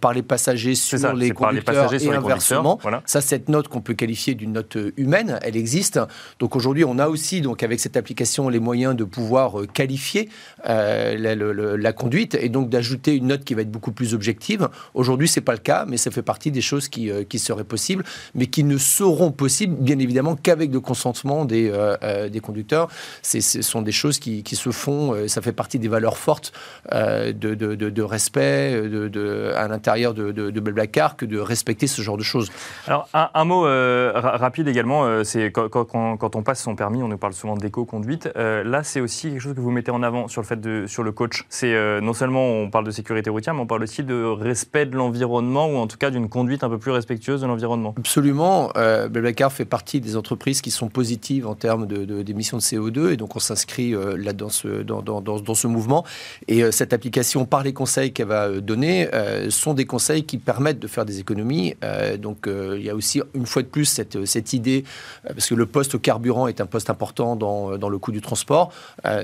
Speaker 3: par les passagers sur les conducteurs et inversement. Ça, cette note qu'on peut qualifier d'une note humaine, elle existe. Donc aujourd'hui, on a aussi, donc, avec cette application, les moyens de pouvoir qualifier la, la, conduite et donc d'ajouter une note qui va être beaucoup plus objective. Aujourd'hui, c'est pas le cas, mais ça fait partie des choses qui, euh, qui seraient possibles, mais qui ne seront possibles, bien évidemment, qu'avec le consentement des, euh, euh, des conducteurs. Ce sont des choses qui, qui, se font, ça fait partie des valeurs fortes de, de, de, respect de, à l'intérieur de, de, Blablacar que de respecter ce genre de choses.
Speaker 1: Alors, un, mot rapide également, c'est quand, on passe son permis, on nous parle souvent d'éco-conduite. là, c'est aussi quelque chose que vous mettez en avant sur le fait de, sur le coach. C'est euh, non seulement on parle de sécurité routière, mais on parle aussi de respect de l'environnement ou en tout cas d'une conduite un peu plus respectueuse de l'environnement.
Speaker 3: Absolument. Euh, fait partie des entreprises qui sont positives en termes d'émissions de, CO2 et donc on s'inscrit euh, là dans ce, dans, dans, dans, ce mouvement. Et euh, cette application, par les conseils qu'elle va donner, sont des conseils qui permettent de faire des économies. donc il y a aussi une fois de plus cette, cette idée, parce que le poste carburant est un poste important dans, dans le coût du transport.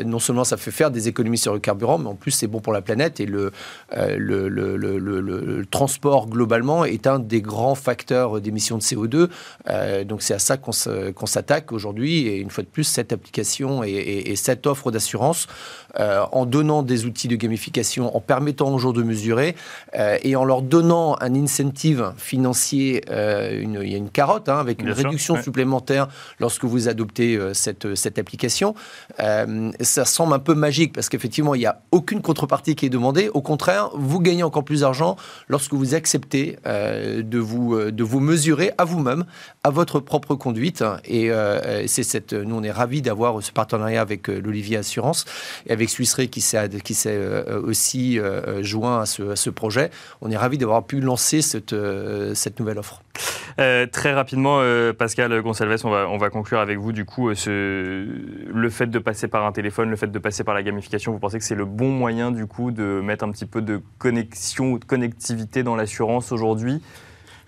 Speaker 3: non seulement ça fait faire des économies sur le carburant, mais en plus c'est bon pour la planète et le, euh, le, le, le, transport globalement est un des grands facteurs d'émissions de CO2. Euh, donc c'est à ça qu'on s'attaque aujourd'hui et une fois de plus cette application et, cette offre d'assurance euh, en donnant des outils de gamification, en permettant aux gens de mesurer et en leur donnant un incentive financier, une, il y a une carotte hein, avec une réduction supplémentaire lorsque vous adoptez cette, cette application. ça semble un peu magique parce qu'effectivement il n'y a aucune contrepartie qui est demandée. Au contraire, vous gagnez encore plus d'argent lorsque vous acceptez euh, de, vous, euh, de vous mesurer à vous-même, à votre propre conduite. Et euh, c'est cette, nous, on est ravis d'avoir ce partenariat avec l'Olivier Assurance et avec Suisse qui s'est, qui s'est aussi joint à ce, projet. On est ravis d'avoir pu lancer cette, nouvelle offre.
Speaker 1: très rapidement, Pascal Gonçalves, on va, on va conclure avec vous du coup le fait de passer par un téléphone, le fait de passer par la gamification. Vous pensez que c'est le bon moyen du coup de mettre un petit peu de connexion ou de connectivité dans l'assurance aujourd'hui?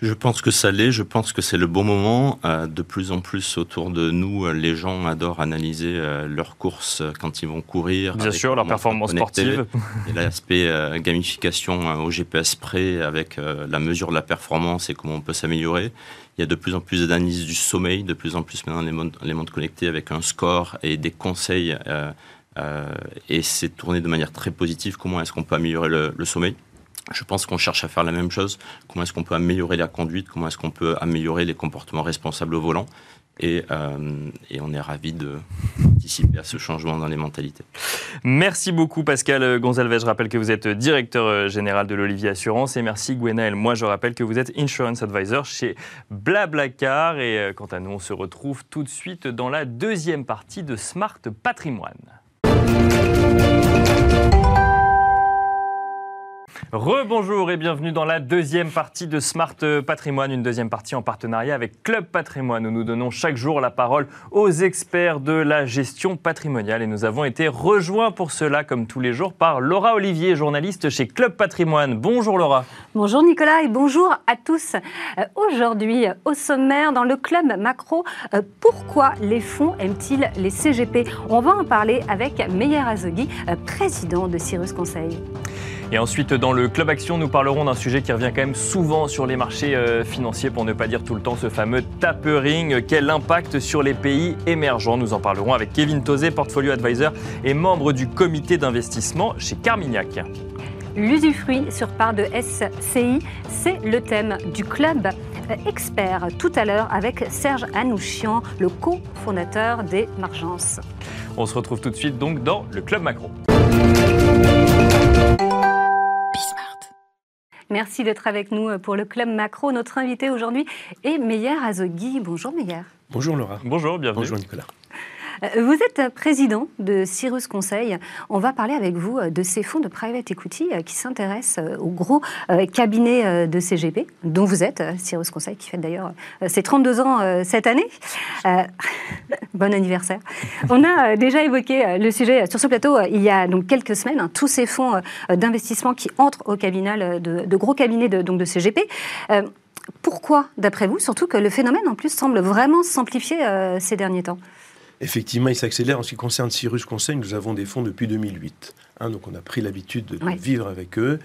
Speaker 4: Je pense que ça l'est, je pense que c'est le bon moment. Euh, de plus en plus autour de nous, euh, les gens adorent analyser euh, leurs courses quand ils vont courir.
Speaker 1: Bien sûr, leur performance sportive. (laughs)
Speaker 4: Et l'aspect gamification au GPS près avec la mesure de la performance et comment on peut s'améliorer. Il y a de plus en plus d'analyses du sommeil, de plus en plus maintenant les montres, les montres connectées avec un score et des conseils euh, et c'est tourné de manière très positive. Comment est-ce qu'on peut améliorer le, sommeil? Je pense qu'on cherche à faire la même chose. Comment est-ce qu'on peut améliorer la conduite? Comment est-ce qu'on peut améliorer les comportements responsables au volant? Et, euh, on est ravis de participer à ce changement dans les mentalités.
Speaker 1: Merci beaucoup Pascal Gonzalez. Je rappelle que vous êtes directeur euh, général de l'Olivier Assurance et merci Gwenaël. Moi je rappelle que vous êtes Insurance Advisor chez Blablacar et euh, quant à nous on se retrouve tout de suite dans la deuxième partie de Smart Patrimoine. Rebonjour et bienvenue dans la deuxième partie de Smart Patrimoine, une deuxième partie en partenariat avec Club Patrimoine où nous donnons chaque jour la parole aux experts de la gestion patrimoniale et nous avons été rejoints pour cela comme tous les jours par Laura Olivier, journaliste chez Club Patrimoine. Bonjour Laura.
Speaker 5: Bonjour Nicolas et bonjour à tous. Euh, aujourd'hui au sommaire dans le Club Macro, euh, pourquoi les fonds aiment-ils les CGP On va en parler avec Meyer Azogui, euh, président de Cyrus Conseil.
Speaker 1: Et ensuite, dans le Club Action, nous parlerons d'un sujet qui revient quand même souvent sur les marchés euh, financiers, pour ne pas dire tout le temps ce fameux tapering. Quel impact sur les pays émergents? Nous en parlerons avec Kevin Tozé, portfolio advisor et membre du comité d'investissement chez Carmignac.
Speaker 5: L'usufruit sur part de SCI, c'est le thème du club expert tout à l'heure avec Serge Anouchian, le cofondateur des Margences.
Speaker 1: On se retrouve tout de suite donc dans le Club Macro.
Speaker 5: Merci d'être avec nous pour le Club Macro. Notre invité aujourd'hui est Meyer Azogui. Bonjour Meyer.
Speaker 3: Bonjour Laura.
Speaker 1: Bonjour, bienvenue.
Speaker 3: Bonjour Nicolas.
Speaker 5: Euh, vous êtes président de Cyrus Conseil. On va parler avec vous euh, de ces fonds de private equity euh, qui s'intéressent aux gros cabinets de CGP, dont vous êtes, Cyrus Conseil, qui fait d'ailleurs ses 32 ans cette année. (laughs) bon anniversaire. On a déjà évoqué le sujet sur ce plateau il y a donc quelques semaines, hein, tous ces fonds d'investissement qui entrent au cabinet de, gros cabinets de, donc de CGP. Pourquoi, d'après vous, surtout que le phénomène en plus semble vraiment s'amplifier ces derniers temps
Speaker 6: Effectivement, il s'accélère. En ce qui concerne Cyrus Conseil, nous avons des fonds depuis 2008. Hein, donc on a pris l'habitude de vivre avec eux.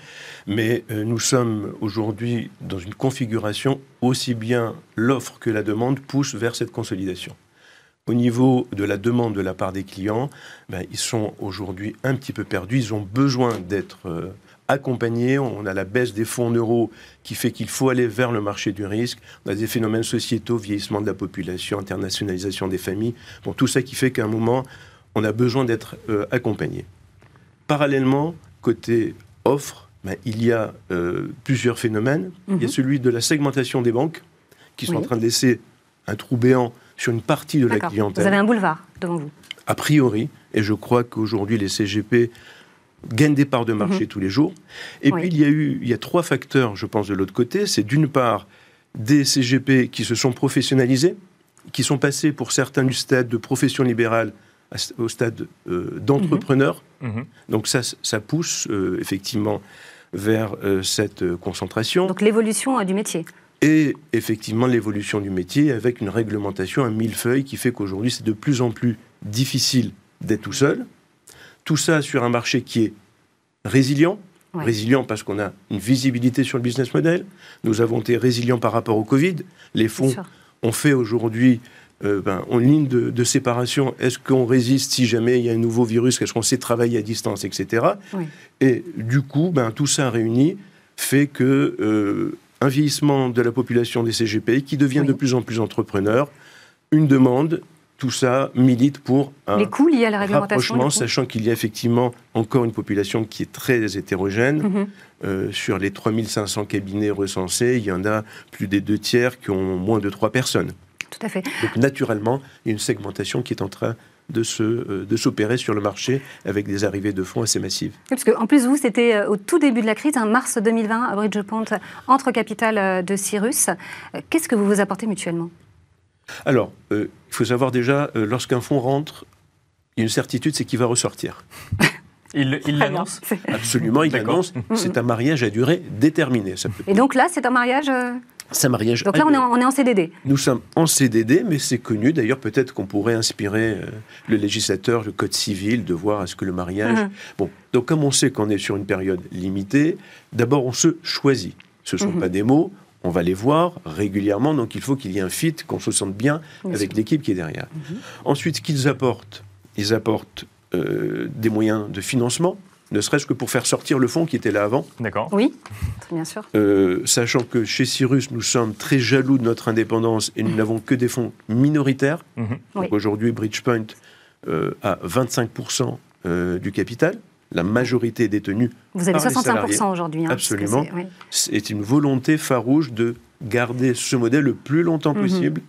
Speaker 6: Mais euh, nous sommes aujourd'hui dans une configuration aussi bien l'offre que la demande poussent vers cette consolidation. Au niveau de la demande de la part des clients, ben, ils sont aujourd'hui un petit peu perdus. Ils ont besoin d'être euh, accompagner. On a la baisse des fonds en euros qui fait qu'il faut aller vers le marché du risque. On a des phénomènes sociétaux, vieillissement de la population, internationalisation des familles. Bon, tout ça qui fait qu'à un moment, on a besoin d'être euh, accompagné. Parallèlement, côté offre, ben, il y a euh, plusieurs phénomènes. Il y a mhm. celui de la segmentation des banques qui sont en train de laisser un trou béant sur une partie de la clientèle.
Speaker 5: Vous avez un boulevard devant vous.
Speaker 6: A priori, et je crois qu'aujourd'hui les CGP gagne des parts de marché mhm. tous les jours. Et puis il y a eu, il y a trois facteurs, je pense, de l'autre côté. C'est d'une part des CGP qui se sont professionnalisés, qui sont passés pour certains du stade de profession libérale au stade euh, d'entrepreneur. Mhm. Mhm. Donc ça, ça pousse euh, effectivement vers euh, cette concentration.
Speaker 5: Donc l'évolution du métier.
Speaker 6: Et effectivement l'évolution du métier avec une réglementation, un millefeuille qui fait qu'aujourd'hui c'est de plus en plus difficile d'être tout seul. Tout ça sur un marché qui est résilient, Résilient parce qu'on a une visibilité sur le business model. Nous avons été résilients par rapport au Covid. Les fonds ont fait aujourd'hui euh, ben, en ligne de, séparation. Est-ce qu'on résiste si jamais il y a un nouveau virus? Est-ce qu'on sait travailler à distance, etc. Et du coup, ben, tout ça réuni fait que euh, un vieillissement de la population des CGP qui devient de plus en plus entrepreneur, une demande tout ça milite pour
Speaker 5: un les coûts liés à la réglementation,
Speaker 6: sachant qu'il y a effectivement encore une population qui est très hétérogène. Mhm. Euh, sur les 3500 cabinets recensés, il y en a plus des deux tiers qui ont moins de trois personnes.
Speaker 5: Tout à fait.
Speaker 6: Donc naturellement, il y a une segmentation qui est en train de, se, euh, de s'opérer sur le marché avec des arrivées de fonds assez massives.
Speaker 5: parce que, en plus, vous, c'était euh, au tout début de la crise, en hein, mars 2020, à Bridgepont, entre capital de Cyrus. Qu'est-ce que vous vous apportez mutuellement?
Speaker 6: Alors, euh, il faut savoir déjà, euh, lorsqu'un fonds rentre, il y a une certitude, c'est qu'il va ressortir. (laughs)
Speaker 1: Il l'annonce (laughs)
Speaker 6: Absolument, il l'annonce. C'est un mariage à durée déterminée.
Speaker 5: Et donc là, c'est un mariage euh,
Speaker 6: c'est un mariage.
Speaker 5: Donc là, on est, en, on est, en, CDD.
Speaker 6: Nous sommes en CDD, mais c'est connu. D'ailleurs, peut-être qu'on pourrait inspirer le législateur, le code civil, de voir est-ce que le mariage. Mhm. Bon, donc comme on sait qu'on est sur une période limitée, d'abord on se choisit. Ce ne sont mhm. pas des mots, on va les voir régulièrement, donc il faut qu'il y ait un fit, qu'on se sente bien, avec l'équipe qui est derrière. Mhm. Ensuite, ce qu'ils apportent, ils apportent euh, des moyens de financement. ne serait-ce que pour faire sortir le fonds qui était là avant.
Speaker 1: D'accord.
Speaker 5: Oui, bien sûr.
Speaker 6: Euh, sachant que chez Cyrus, nous sommes très jaloux de notre indépendance et nous n'avons que des fonds minoritaires.
Speaker 1: Mhm.
Speaker 5: Oui.
Speaker 6: Aujourd'hui, Bridgepoint euh, a 25% euh, du capital. La majorité est détenue.
Speaker 5: Vous avez
Speaker 6: par les salariés.
Speaker 5: 65% aujourd'hui. hein,
Speaker 6: Absolument.
Speaker 5: C'est
Speaker 6: une volonté farouche de garder ce modèle le plus longtemps
Speaker 5: Mhm.
Speaker 6: possible.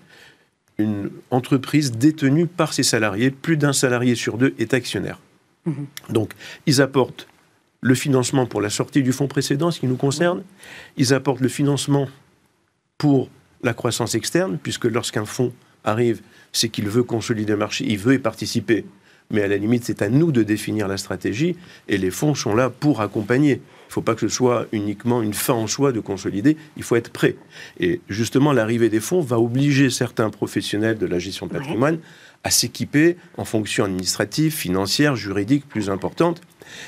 Speaker 6: Une entreprise détenue par ses salariés, plus d'un salarié sur deux est actionnaire.
Speaker 5: Mhm.
Speaker 6: Donc, ils apportent le financement pour la sortie du fonds précédent, ce qui nous concerne. Ils apportent le financement pour la croissance externe, puisque lorsqu'un fonds arrive, c'est qu'il veut consolider le marché, il veut y participer. Mais à la limite, c'est à nous de définir la stratégie, et les fonds sont là pour accompagner. Il ne faut pas que ce soit uniquement une fin en soi de consolider, il faut être prêt. Et justement, l'arrivée des fonds va obliger certains professionnels de la gestion de
Speaker 5: Ouais.
Speaker 6: patrimoine à s'équiper en fonctions administratives, financières, juridiques plus importantes.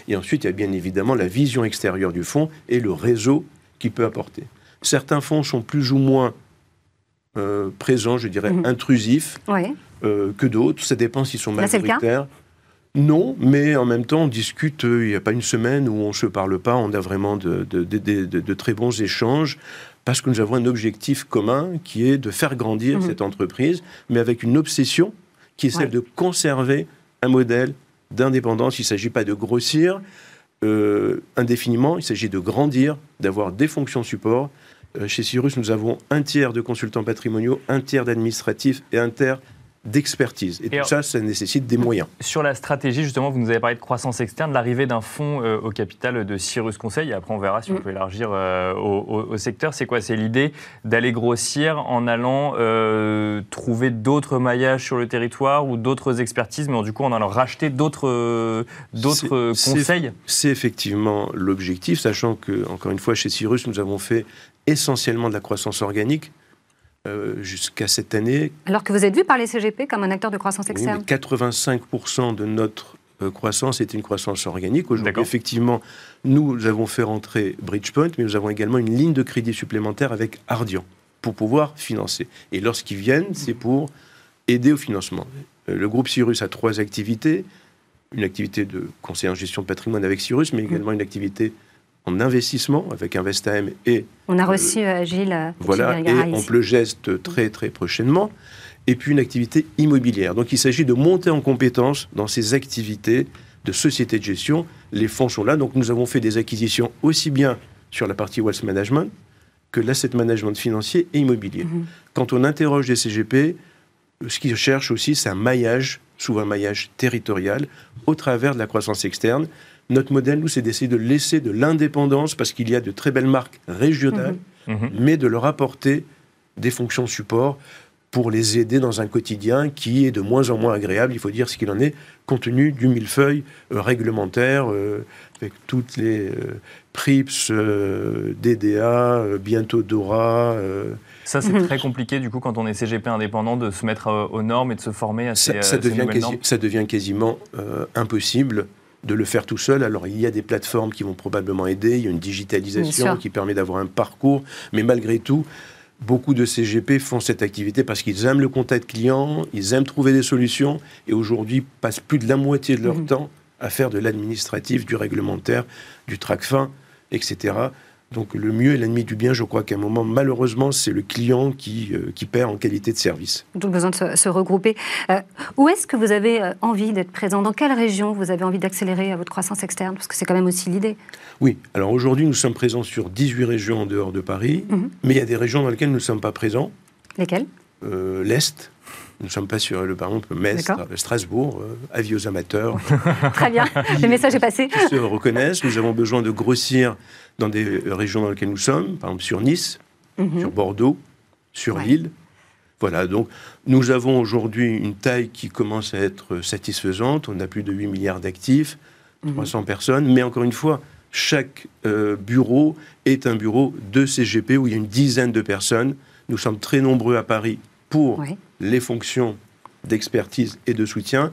Speaker 6: Et ensuite, il y a bien évidemment la vision extérieure du fonds et le réseau qu'il peut apporter. Certains fonds sont plus ou moins euh, présents, je dirais,
Speaker 5: Mhm.
Speaker 6: intrusifs
Speaker 5: Oui.
Speaker 6: Euh, que d'autres. Ça dépend s'ils sont
Speaker 5: Là,
Speaker 6: majoritaires. Non, mais en même temps, on discute. euh, Il n'y a pas une semaine où on ne se parle pas. On a vraiment de, de- de- de- de- de très bons échanges parce que nous avons un objectif commun qui est de faire grandir
Speaker 5: Mhm.
Speaker 6: cette entreprise, mais avec une obsession qui est celle
Speaker 5: Ouais.
Speaker 6: de conserver un modèle d'indépendance. Il ne s'agit pas de grossir euh, indéfiniment, il s'agit de grandir, d'avoir des fonctions support. Euh, chez Cyrus, nous avons un tiers de consultants patrimoniaux, un tiers d'administratifs et un tiers d'expertise. Et, tout
Speaker 1: alors-
Speaker 6: ça, ça nécessite des moyens.
Speaker 1: Sur la stratégie, justement, vous nous avez parlé de croissance externe, l'arrivée d'un fonds euh, au capital de Cyrus Conseil. Et après, on verra si on
Speaker 5: Mm.
Speaker 1: peut élargir euh, au, au- au secteur. C'est quoi? C'est l'idée d'aller grossir en allant euh, trouver d'autres maillages sur le territoire ou d'autres expertises, mais du coup, en allant racheter d'autres euh, d'autres conseils?
Speaker 6: C'est effectivement l'objectif, sachant que, encore une fois, chez Cyrus, nous avons fait essentiellement de la croissance organique euh, jusqu'à cette année.
Speaker 5: Alors que vous êtes vu par les CGP comme un acteur de croissance
Speaker 6: Oui,
Speaker 5: externe.
Speaker 6: mais 85% de notre euh, croissance est une croissance organique. Aujourd'hui, effectivement, nous avons fait rentrer Bridgepoint, mais nous avons également une ligne de crédit supplémentaire avec Ardian pour pouvoir financer. Et lorsqu'ils viennent, c'est pour aider au financement. Euh, Le groupe Cyrus a trois activités. Une activité de conseil en gestion de patrimoine avec Cyrus, mais également une activité en investissement avec Investam et
Speaker 5: On a reçu euh, Gilles. euh,
Speaker 6: voilà,
Speaker 5: Gilles
Speaker 6: et on le geste très très prochainement. Et puis une activité immobilière. Donc il s'agit de monter en compétence dans ces activités de société de gestion. Les fonds sont là. Donc nous avons fait des acquisitions aussi bien sur la partie wealth management que l'asset management financier et immobilier.
Speaker 5: Mhm.
Speaker 6: Quand on interroge des CGP, ce qu'ils cherchent aussi, c'est un maillage, souvent un maillage territorial, au travers de la croissance externe. Notre modèle, nous, c'est d'essayer de laisser de l'indépendance, parce qu'il y a de très belles marques régionales,
Speaker 1: Mhm.
Speaker 6: mais de leur apporter des fonctions support pour les aider dans un quotidien qui est de moins en moins agréable, il faut dire ce qu'il en est, compte tenu du millefeuille euh, réglementaire, euh, avec toutes les euh, PRIPS, euh, DDA, euh, bientôt DORA. euh,
Speaker 1: Ça, c'est
Speaker 5: Mhm.
Speaker 1: très compliqué, du coup, quand on est CGP indépendant, de se mettre euh, aux normes et de se former à ces,
Speaker 6: ça,
Speaker 1: euh,
Speaker 6: ça
Speaker 1: ces
Speaker 6: devient
Speaker 1: nouvelles
Speaker 6: quasi-
Speaker 1: normes.
Speaker 6: ça devient quasiment euh, impossible de le faire tout seul. Alors il y a des plateformes qui vont probablement aider, il y a une digitalisation qui permet d'avoir un parcours, mais malgré tout, beaucoup de CGP font cette activité parce qu'ils aiment le contact client, ils aiment trouver des solutions, et aujourd'hui passent plus de la moitié de leur
Speaker 5: Mhm.
Speaker 6: temps à faire de l'administratif, du réglementaire, du track fin, etc. Donc le mieux est l'ennemi du bien, je crois qu'à un moment, malheureusement, c'est le client qui, euh, qui perd en qualité de service.
Speaker 5: Le besoin de se, se regrouper. Euh, où est-ce que vous avez euh, envie d'être présent? Dans quelle région vous avez envie d'accélérer votre croissance externe? Parce que c'est quand même aussi l'idée.
Speaker 6: Oui, alors aujourd'hui, nous sommes présents sur 18 régions en dehors de Paris,
Speaker 5: Mhm.
Speaker 6: mais il y a des régions dans lesquelles nous ne sommes pas présents.
Speaker 5: Lesquelles?
Speaker 6: Euh, L'Est, nous ne sommes pas sur, le, par exemple, Metz. Strasbourg, euh, avis aux amateurs (laughs)
Speaker 5: Très bien, le message est passé.
Speaker 6: qui se reconnaissent. Nous avons besoin de grossir dans des régions dans lesquelles nous sommes, par exemple sur Nice,
Speaker 5: Mhm.
Speaker 6: sur Bordeaux, sur
Speaker 5: Ouais.
Speaker 6: Lille. Voilà, donc nous avons aujourd'hui une taille qui commence à être satisfaisante. On a plus de 8 milliards d'actifs,
Speaker 5: Mhm.
Speaker 6: 300 personnes, mais encore une fois, chaque euh, bureau est un bureau de CGP où il y a une dizaine de personnes. Nous sommes très nombreux à Paris pour. Les fonctions d'expertise et de soutien,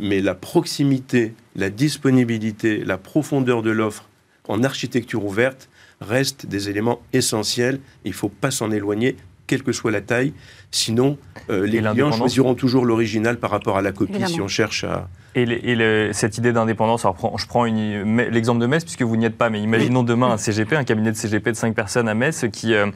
Speaker 6: mais la proximité, la disponibilité, la profondeur de l'offre en architecture ouverte restent des éléments essentiels. Il ne faut pas s'en éloigner quelle que soit la taille. Sinon, euh, les clients choisiront toujours l'original par rapport à la copie si on cherche à,
Speaker 1: et, cette idée d'indépendance, je prends l'exemple de Metz, puisque vous n'y êtes pas, mais imaginons demain un CGP, un cabinet de CGP de 5 personnes à Metz qui, euh,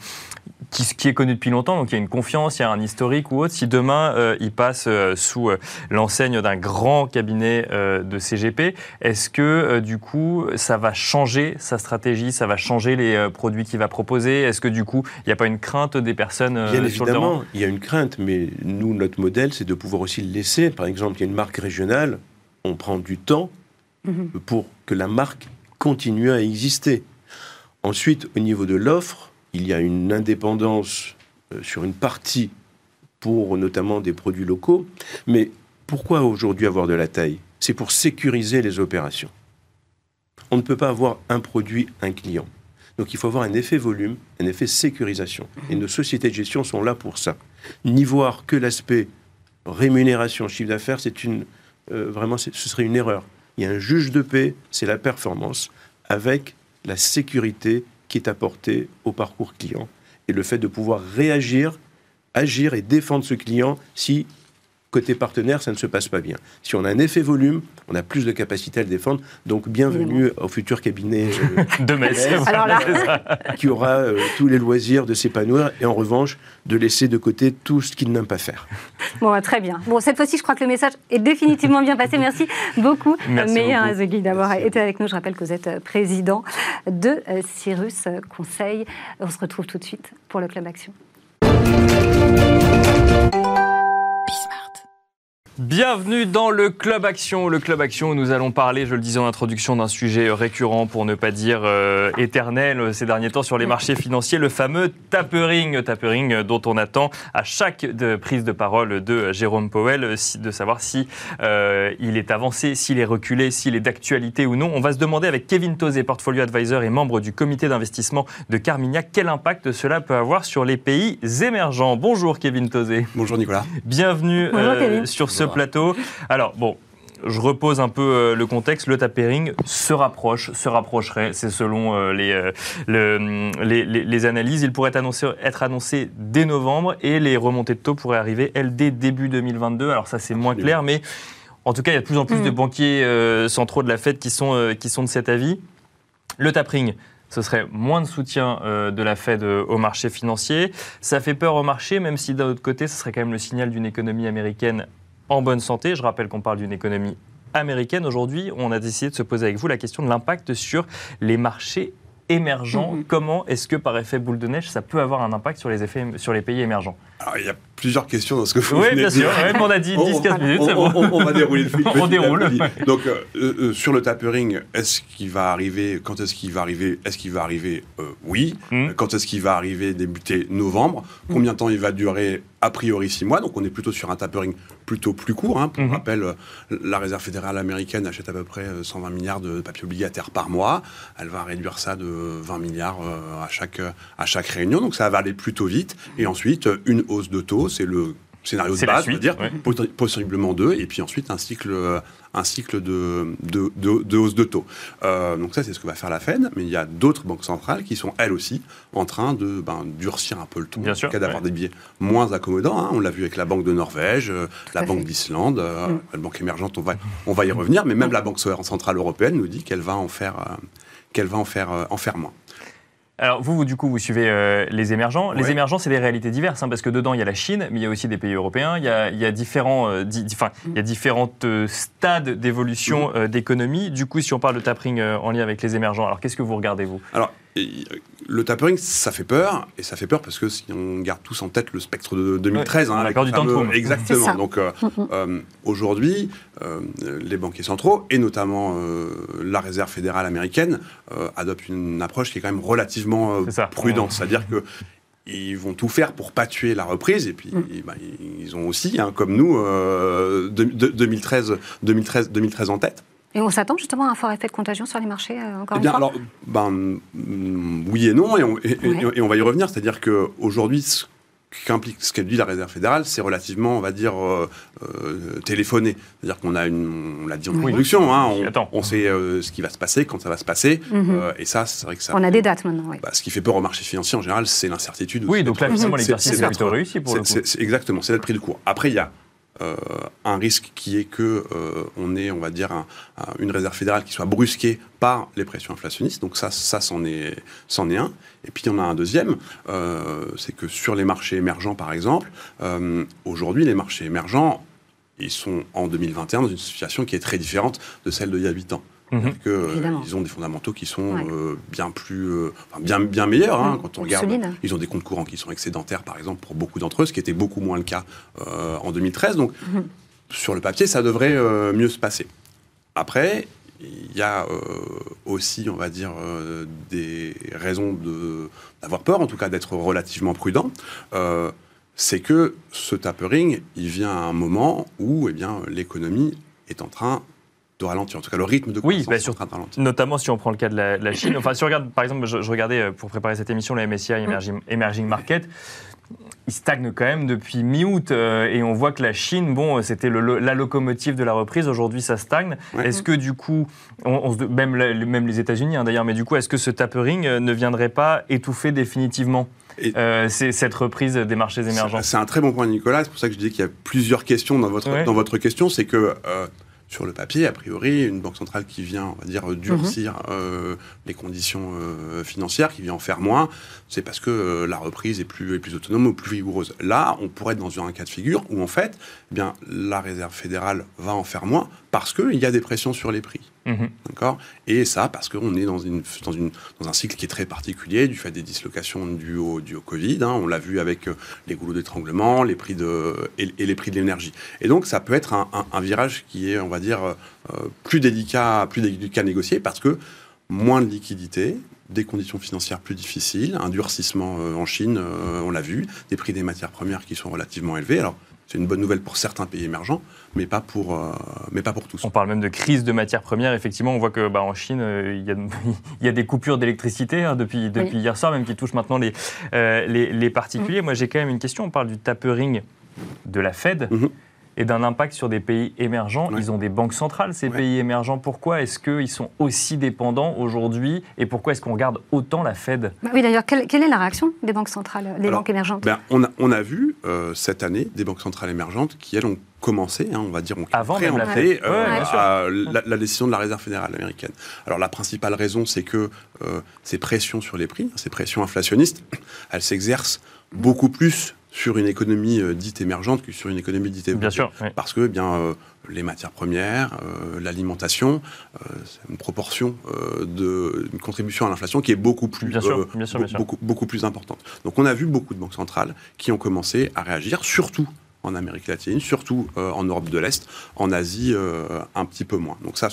Speaker 1: qui, qui, est connu depuis longtemps, donc il y a une confiance, il y a un historique ou autre. Si demain euh, il passe euh, sous l'enseigne d'un grand cabinet de CGP, est-ce que du coup ça va changer sa stratégie, ça va changer les produits qu'il va proposer? Est-ce que du coup il n'y a pas une crainte des personnes
Speaker 6: Bien évidemment, il y a une crainte, mais nous, notre modèle, c'est de pouvoir aussi le laisser. Par exemple, il y a une marque régionale on prend du temps mhm. pour que la marque continue à exister. Ensuite, au niveau de l'offre, il y a une indépendance euh, sur une partie pour notamment des produits locaux. Mais pourquoi aujourd'hui avoir de la taille? C'est pour sécuriser les opérations. On ne peut pas avoir un produit, un client. Donc il faut avoir un effet volume, un effet sécurisation. Et nos sociétés de gestion sont là pour ça. N'y voir que l'aspect rémunération, chiffre d'affaires, c'est une euh, vraiment, ce serait une erreur. Il y a un juge de paix, c'est la performance, avec la sécurité qui est apportée au parcours client et le fait de pouvoir réagir, agir et défendre ce client si côté partenaire, ça ne se passe pas bien. Si on a un effet volume, on a plus de capacité à le défendre. Donc, bienvenue au futur cabinet
Speaker 1: euh, (laughs) de Metz, (laughs)
Speaker 6: qui aura euh, tous les loisirs de s'épanouir et en revanche de laisser de côté tout ce qu'il n'aime pas faire.
Speaker 5: Bon, bah, très bien. Bon, cette fois-ci, je crois que le message est définitivement bien passé. Merci beaucoup, (laughs) Meilleur Azegui, d'avoir été avec nous. Je rappelle que vous êtes euh, président de Cyrus Conseil. On se retrouve tout de suite pour le Club Action.
Speaker 1: Bienvenue dans le Club Action. Le Club Action où nous allons parler, je le disais en introduction, d'un sujet récurrent, pour ne pas dire euh, éternel, euh, ces derniers temps sur les marchés financiers, le fameux tapering. Tapering dont on attend à chaque prise de parole de Jérôme Powell euh, de savoir si il est avancé, s'il est reculé, s'il est d'actualité ou non. On va se demander avec Kevin Tozé, portfolio advisor et membre du comité d'investissement de Carmignac, quel impact cela peut avoir sur les pays émergents. Bonjour Kevin Tozé.
Speaker 7: Bonjour Nicolas.
Speaker 1: Bienvenue sur ce plateau. Alors, bon, je repose un peu euh, le contexte. Le tapering se rapproche, se rapprocherait, c'est selon euh, euh, les, les, analyses. Il pourrait être annoncé dès novembre et les remontées de taux pourraient arriver, elles, dès début 2022. Alors ça, c'est moins clair, mais en tout cas, il y a de plus en plus de mm. banquiers centraux de la Fed qui sont, qui sont de cet avis. Le tapering, ce serait moins de soutien de la Fed au marché financier. Ça fait peur au marché, même si d'un autre côté, ce serait quand même le signal d'une économie américaine en bonne santé. Je rappelle qu'on parle d'une économie américaine. Aujourd'hui, on a décidé de se poser avec vous la question de l'impact sur les marchés émergents. Mhm. Comment est-ce que par effet boule de neige, ça peut avoir un impact sur les, effets, sur les pays émergents?
Speaker 7: Alors, il y a plusieurs questions dans ce que vous
Speaker 1: Oui, bien sûr. on a dit 10-15 minutes, c'est bon.
Speaker 7: On, va dérouler le (laughs) film.
Speaker 1: on déroule.
Speaker 7: Donc, euh, euh, sur le tapering, est-ce qu'il va arriver Quand est-ce qu'il va arriver Est-ce qu'il va arriver euh, Oui. Hmm. Quand est-ce qu'il va arriver Débuter novembre? Combien de temps il va durer? A priori six mois, donc on est plutôt sur un tapering plutôt plus court. Hein. Pour mhm. rappel, la Réserve fédérale américaine achète à peu près 120 milliards de papiers obligataires par mois. Elle va réduire ça de 20 milliards à chaque, à chaque réunion, donc ça va aller plutôt vite. Et ensuite, une hausse de taux, c'est le scénario de base, on va dire, possiblement deux, et puis ensuite un cycle, un cycle de, de, de, hausse de taux. Euh, donc ça, c'est ce que va faire la Fed, mais il y a d'autres banques centrales qui sont elles aussi en train de ben, durcir un peu le taux,
Speaker 1: Bien
Speaker 7: en cas d'avoir des billets moins accommodants. Hein. On l'a vu avec la Banque de Norvège, euh, la Banque d'Islande, euh, mm. la Banque émergente, on va, on va y revenir, mais même la Banque centrale européenne nous dit qu'elle va en faire, qu'elle va en faire, en faire moins.
Speaker 1: Alors vous, du coup, vous suivez euh, les émergents. Les émergents, c'est des réalités diverses, hein, parce que dedans, il y a la Chine, mais il y a aussi des pays européens. Il y a, il y a différents, euh, il y a différentes euh, stades d'évolution mm. d'économie. Du coup, si on parle de tapering en lien avec les émergents, alors qu'est-ce que vous regardez, vous?
Speaker 7: Alors, le tapering, ça fait peur, et ça fait peur parce que si on garde tous en tête le spectre de 2013,
Speaker 1: hein, du temps de
Speaker 7: Exactement. Donc mm, mm. aujourd'hui, les banquiers centraux, et notamment la Réserve fédérale américaine, adoptent une approche qui est quand même relativement euh, prudent. C'est-à-dire que ils vont tout faire pour pas tuer la reprise. Et puis, mm. bah, ils ont aussi, hein, comme nous, 2013, 2013, 2013 en tête.
Speaker 5: Et on s'attend justement à un fort effet de contagion sur les marchés, euh, encore
Speaker 7: eh bien, alors, ben, mm, oui et non, et on, et, on va y revenir. C'est-à-dire qu'aujourd'hui, qu'implique ce qu'elle dit la réserve fédérale, c'est relativement, on va dire, euh, euh, téléphoné. C'est-à-dire qu'on a une, on l'a dit en introduction, hein, on, on, sait euh, ce qui va se passer, quand ça va se passer, mhm. et ça, c'est vrai que ça.
Speaker 5: On a des dates maintenant. Oui.
Speaker 7: Bah, ce qui fait peur au marché financier en général, c'est l'incertitude.
Speaker 1: Oui, donc là, finalement, l'exercice est, plutôt réussi pour le coup.
Speaker 7: exactement, c'est le prix du cours. Après, il y a euh, un risque qui est que euh, on ait, on va dire, une réserve fédérale qui soit brusquée par les pressions inflationnistes. Donc ça, ça c'en est, est un. Et puis il y en a un deuxième, euh, c'est que sur les marchés émergents, par exemple, aujourd'hui, les marchés émergents, ils sont en 2021 dans une situation qui est très différente de celle d'il y a 8 ans. Mhm. que euh, ils ont des fondamentaux qui sont euh, bien plus, euh, bien, bien meilleurs. Hein, quand on regarde, ils ont des comptes courants qui sont excédentaires, par exemple, pour beaucoup d'entre eux, ce qui était beaucoup moins le cas en 2013. Donc, mhm. sur le papier, ça devrait mieux se passer. Après, il y a aussi, on va dire, des raisons d'avoir peur, en tout cas d'être relativement prudent. c'est que ce tapering, il vient à un moment où, eh bien, l'économie est en train de ralentir. En tout cas, le rythme de croissance
Speaker 1: oui, bah, sur, en train de ralentir. Notamment si on prend le cas de la, Chine. Enfin, si on regarde, par exemple, je, regardais euh, pour préparer cette émission, la MSCI Emerging, Emerging Market il stagne quand même depuis mi-août euh, et on voit que la Chine, bon, c'était la locomotive de la reprise. Aujourd'hui, ça stagne. Est-ce que du coup, on, même, même, les États-Unis hein, d'ailleurs, mais du coup, est-ce que ce tapering euh, ne viendrait pas étouffer définitivement cette reprise des marchés émergents?
Speaker 7: C'est un très bon point, Nicolas. C'est pour ça que je dis qu'il y a plusieurs questions dans votre, dans votre question. C'est que sur le papier, a priori, une banque centrale qui vient, on va dire, durcir mhm. euh, les conditions euh, financières, qui vient en faire moins, c'est parce que euh, la reprise est plus, est plus autonome ou plus rigoureuse. Là, on pourrait être dans un cas de figure où, en fait, eh bien, la réserve fédérale va en faire moins parce qu'il y a des pressions sur les prix. Mhm. D'accord? Et ça, parce qu'on est dans, une, dans, une, dans un cycle qui est très particulier, du fait des dislocations dues au, Covid. Hein. on l'a vu avec les goulots d'étranglement les prix de, et, les prix de l'énergie. Et donc, ça peut être un, un virage qui est, on va dire, euh, plus délicat, plus délicat à négocier parce que moins de liquidités, des conditions financières plus difficiles, un durcissement euh, en Chine, euh, on l'a vu, des prix des matières premières qui sont relativement élevés. Alors, c'est une bonne nouvelle pour certains pays émergents, mais pas pour, mais pas pour tous.
Speaker 1: On parle même de crise de matières premières. Effectivement, on voit que bah, en Chine, il y, (laughs) il, y a, des coupures d'électricité hein, depuis, depuis hier soir, même qui touchent maintenant les, les, particuliers. Mm. Moi, j'ai quand même une question. On parle du tapering de la Fed. Mm-hmm et d'un impact sur des pays émergents. Ils ont des banques centrales, ces pays émergents. Pourquoi est-ce qu'ils sont aussi dépendants aujourd'hui et pourquoi est-ce qu'on regarde autant la Fed?
Speaker 5: Bah Oui, d'ailleurs, quelle, est la réaction des banques centrales, des banques émergentes?
Speaker 7: ben, on, a, on, a, vu euh, cette année des banques centrales émergentes qui, elles, ont commencé, hein, on va dire, on
Speaker 1: Avant même la,
Speaker 7: euh, la, décision de la Réserve fédérale américaine. Alors la principale raison, c'est que euh, ces pressions sur les prix, ces pressions inflationnistes, elles s'exercent beaucoup plus sur une économie euh, dite émergente que sur une économie dite
Speaker 1: émergente. Bien sûr.
Speaker 7: Parce que eh bien, euh, les matières premières, euh, l'alimentation, c'est une proportion de une contribution à l'inflation qui est beaucoup plus, bien sûr, bien sûr, beaucoup, beaucoup plus importante. Donc on a vu beaucoup de banques centrales qui ont commencé à réagir, surtout en Amérique latine, surtout en Europe de l'Est, en Asie un petit peu moins. Donc ça,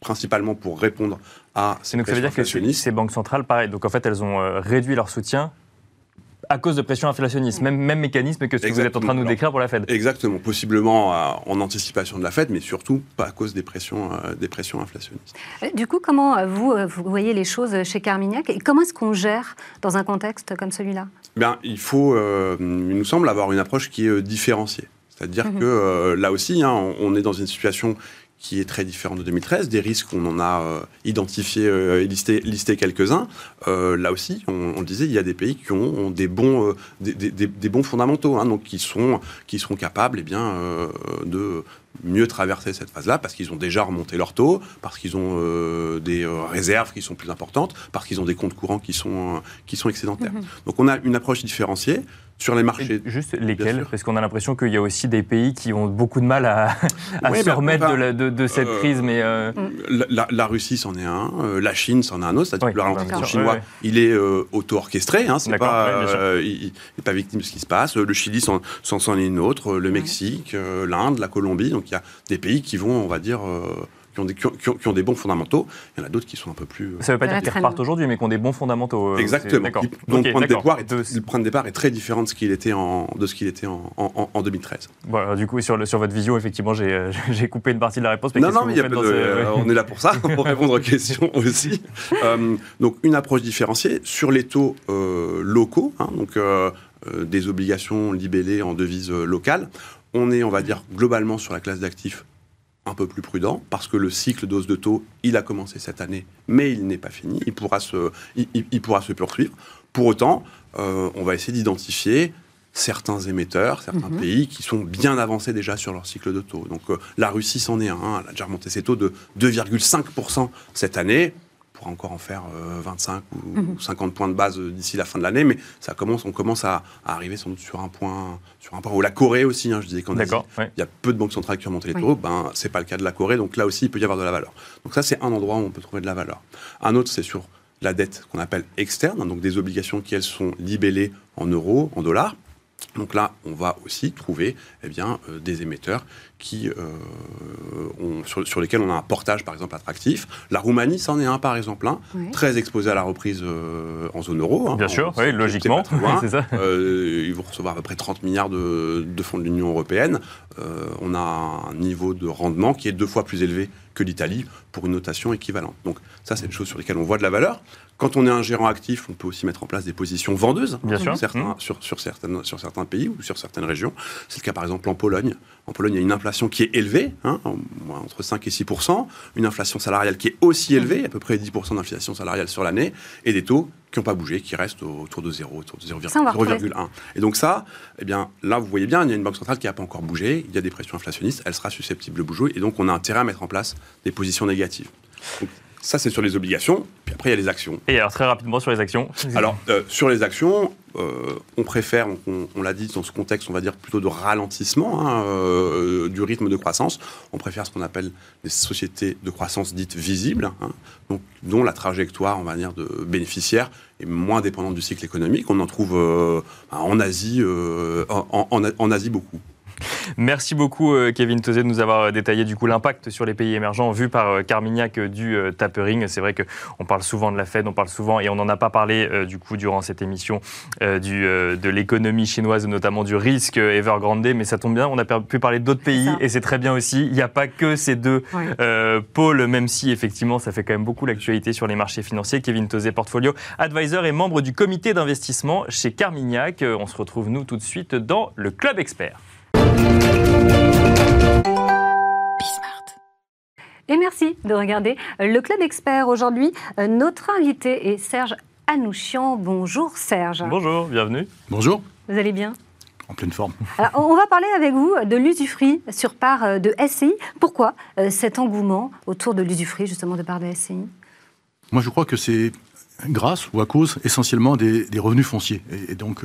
Speaker 7: principalement pour répondre à ces
Speaker 1: donc ça veut dire que ces banques centrales, pareil, donc en fait elles ont réduit leur soutien à cause de pression inflationniste. Même, même mécanisme que ce que vous êtes en train de nous décrire pour la Fed.
Speaker 7: Exactement. Possiblement euh, en anticipation de la Fed, mais surtout pas à cause des pressions, euh, des pressions inflationnistes.
Speaker 5: Euh, du coup, comment vous, vous voyez les choses chez Carmignac et comment est-ce qu'on gère dans un contexte comme celui-là?
Speaker 7: Bien, il faut, il nous semble, avoir une approche qui est différenciée. C'est-à-dire mhm. que là aussi, hein, on est dans une situation qui est très différent de 2013. Des risques, on en a euh, identifié euh, et listé, listé quelques-uns. Euh, là aussi, on, le disait, il y a des pays qui ont, des, bons, des, des, bons fondamentaux, hein, donc qui, sont, qui seront capables eh bien, de mieux traverser cette phase-là parce qu'ils ont déjà remonté leur taux, parce qu'ils ont des réserves qui sont plus importantes, parce qu'ils ont des comptes courants qui sont, qui sont excédentaires. Mm-hmm. Donc on a une approche différenciée sur les marchés.
Speaker 1: juste lesquels Parce qu'on a l'impression qu'il y a aussi des pays qui ont beaucoup de mal à, (laughs) se remettre de, cette euh, crise. Mais euh,
Speaker 7: la, Russie, c'en est un. Euh, la Chine, c'en est un autre. C'est-à-dire que le ralentissement chinois, il est auto-orchestré. Hein, c'est pas, il n'est pas victime de ce qui se passe. Le Chili, s'en est une autre. Le Mexique, l'Inde, la Colombie. Donc il y a des pays qui vont, on va dire qui ont, des, qui, ont, des, bons fondamentaux. Il y en a d'autres qui sont un peu plus.
Speaker 1: Ça ne veut pas dire qu'ils repartent aujourd'hui, mais qui ont des bons fondamentaux.
Speaker 7: Euh, Exactement. Donc le, point de départ est, le point de départ est très différent de ce qu'il était en, de ce qu'il était en, en, 2013.
Speaker 1: Bon, du coup, sur, le, sur votre visio, effectivement, j'ai euh, (laughs) coupé une partie de la réponse.
Speaker 7: Mais non, non, mais on est là pour ça, (laughs) pour répondre aux questions (laughs) aussi. Euh, donc, une approche différenciée sur les taux locaux. Hein, donc, des obligations libellées en devises locales. On est, on va dire, globalement sur la classe d'actifs un peu plus prudent parce que le cycle d'ose de taux, il a commencé cette année, mais il n'est pas fini. Il pourra se, il, pourra se poursuivre. Pour autant, euh, on va essayer d'identifier certains émetteurs, certains mhm. pays qui sont bien avancés déjà sur leur cycle de taux. Donc euh, la Russie s'en est un, elle a déjà remonté ses taux de 2,5% cette année encore en faire 25 euh, ou 50 mhm. points de base euh, d'ici la fin de l'année, mais ça commence, on commence à, arriver sans doute sur un point, sur un point où la Corée aussi, hein, je disais qu'en Asie, il y a peu de banques centrales qui ont monté les taux, ben c'est pas le cas de la Corée, donc là aussi il peut y avoir de la valeur. Donc ça c'est un endroit où on peut trouver de la valeur. Un autre c'est sur la dette qu'on appelle externe, hein, donc des obligations qui elles sont libellées en euros, en dollars. Donc là, on va aussi trouver eh bien, euh, des émetteurs qui, euh, ont, sur, lesquels on a un portage, par exemple, attractif. La Roumanie, c'en est un, par exemple, un, très exposé à la reprise euh, en zone euro.
Speaker 1: Hein, bien sûr, oui, logiquement. (laughs)
Speaker 7: ça. ils vont recevoir à peu près 30 milliards de, de fonds de l'Union européenne. on a un niveau de rendement qui est deux fois plus élevé que l'Italie pour une notation équivalente. Donc ça, c'est des choses sur lesquelles on voit de la valeur. Quand on est un gérant actif, on peut aussi mettre en place des positions vendeuses
Speaker 1: Bien sûr.
Speaker 7: Certains, mmh. sur, sur, certaines, sur certains pays ou sur certaines régions. C'est le cas par exemple en Pologne. En Pologne, il y a une inflation qui est élevée, hein, entre 5 et 6% une inflation salariale qui est aussi élevée, à peu près 10% d'inflation salariale sur l'année, et des taux qui n'ont pas bougé, qui restent autour de 0, autour de 0,1. Et donc ça, eh bien, là, vous voyez bien, il y a une banque centrale qui n'a pas encore bougé, il y a des pressions inflationnistes, elle sera susceptible de bouger, et donc on a intérêt à mettre en place des positions négatives. Ça, c'est sur les obligations. Puis après, il y a les actions.
Speaker 1: Et alors, très rapidement, sur les actions
Speaker 7: Alors, euh, sur les actions, euh, on préfère, on, l'a dit dans ce contexte, on va dire plutôt de ralentissement hein, euh, du rythme de croissance. On préfère ce qu'on appelle des sociétés de croissance dites visibles, hein, donc, dont la trajectoire, on va dire, de bénéficiaires est moins dépendante du cycle économique. On en trouve en Asie, en Asie beaucoup.
Speaker 1: Merci beaucoup, euh, Kevin Tozé, de nous avoir euh, détaillé du coup l'impact sur les pays émergents vu par euh, Carmignac du tapering. C'est vrai qu'on parle souvent de la Fed, on parle souvent, et on n'en a pas parlé du coup durant cette émission, du, de l'économie chinoise, notamment du risque Evergrande, mais ça tombe bien, on a pu parler d'autres pays, et c'est très bien aussi. Il n'y a pas que ces deux pôles, même si effectivement ça fait quand même beaucoup l'actualité sur les marchés financiers. Kevin Tozé, portfolio advisor et membre du comité d'investissement chez Carmignac. On se retrouve nous tout de suite dans le Club Expert.
Speaker 5: Et merci de regarder le Club Expert. Aujourd'hui, euh, notre invité est Serge Anouchian. Bonjour Serge.
Speaker 1: Bonjour, bienvenue.
Speaker 8: Bonjour.
Speaker 5: Vous allez bien?
Speaker 8: En pleine forme.
Speaker 5: on va parler avec vous de l'usufruit sur part euh, de SCI. Pourquoi euh, cet engouement autour de l'usufruit, justement, de part de SCI
Speaker 8: Moi, je crois que c'est grâce ou à cause essentiellement des, revenus fonciers. Et, donc,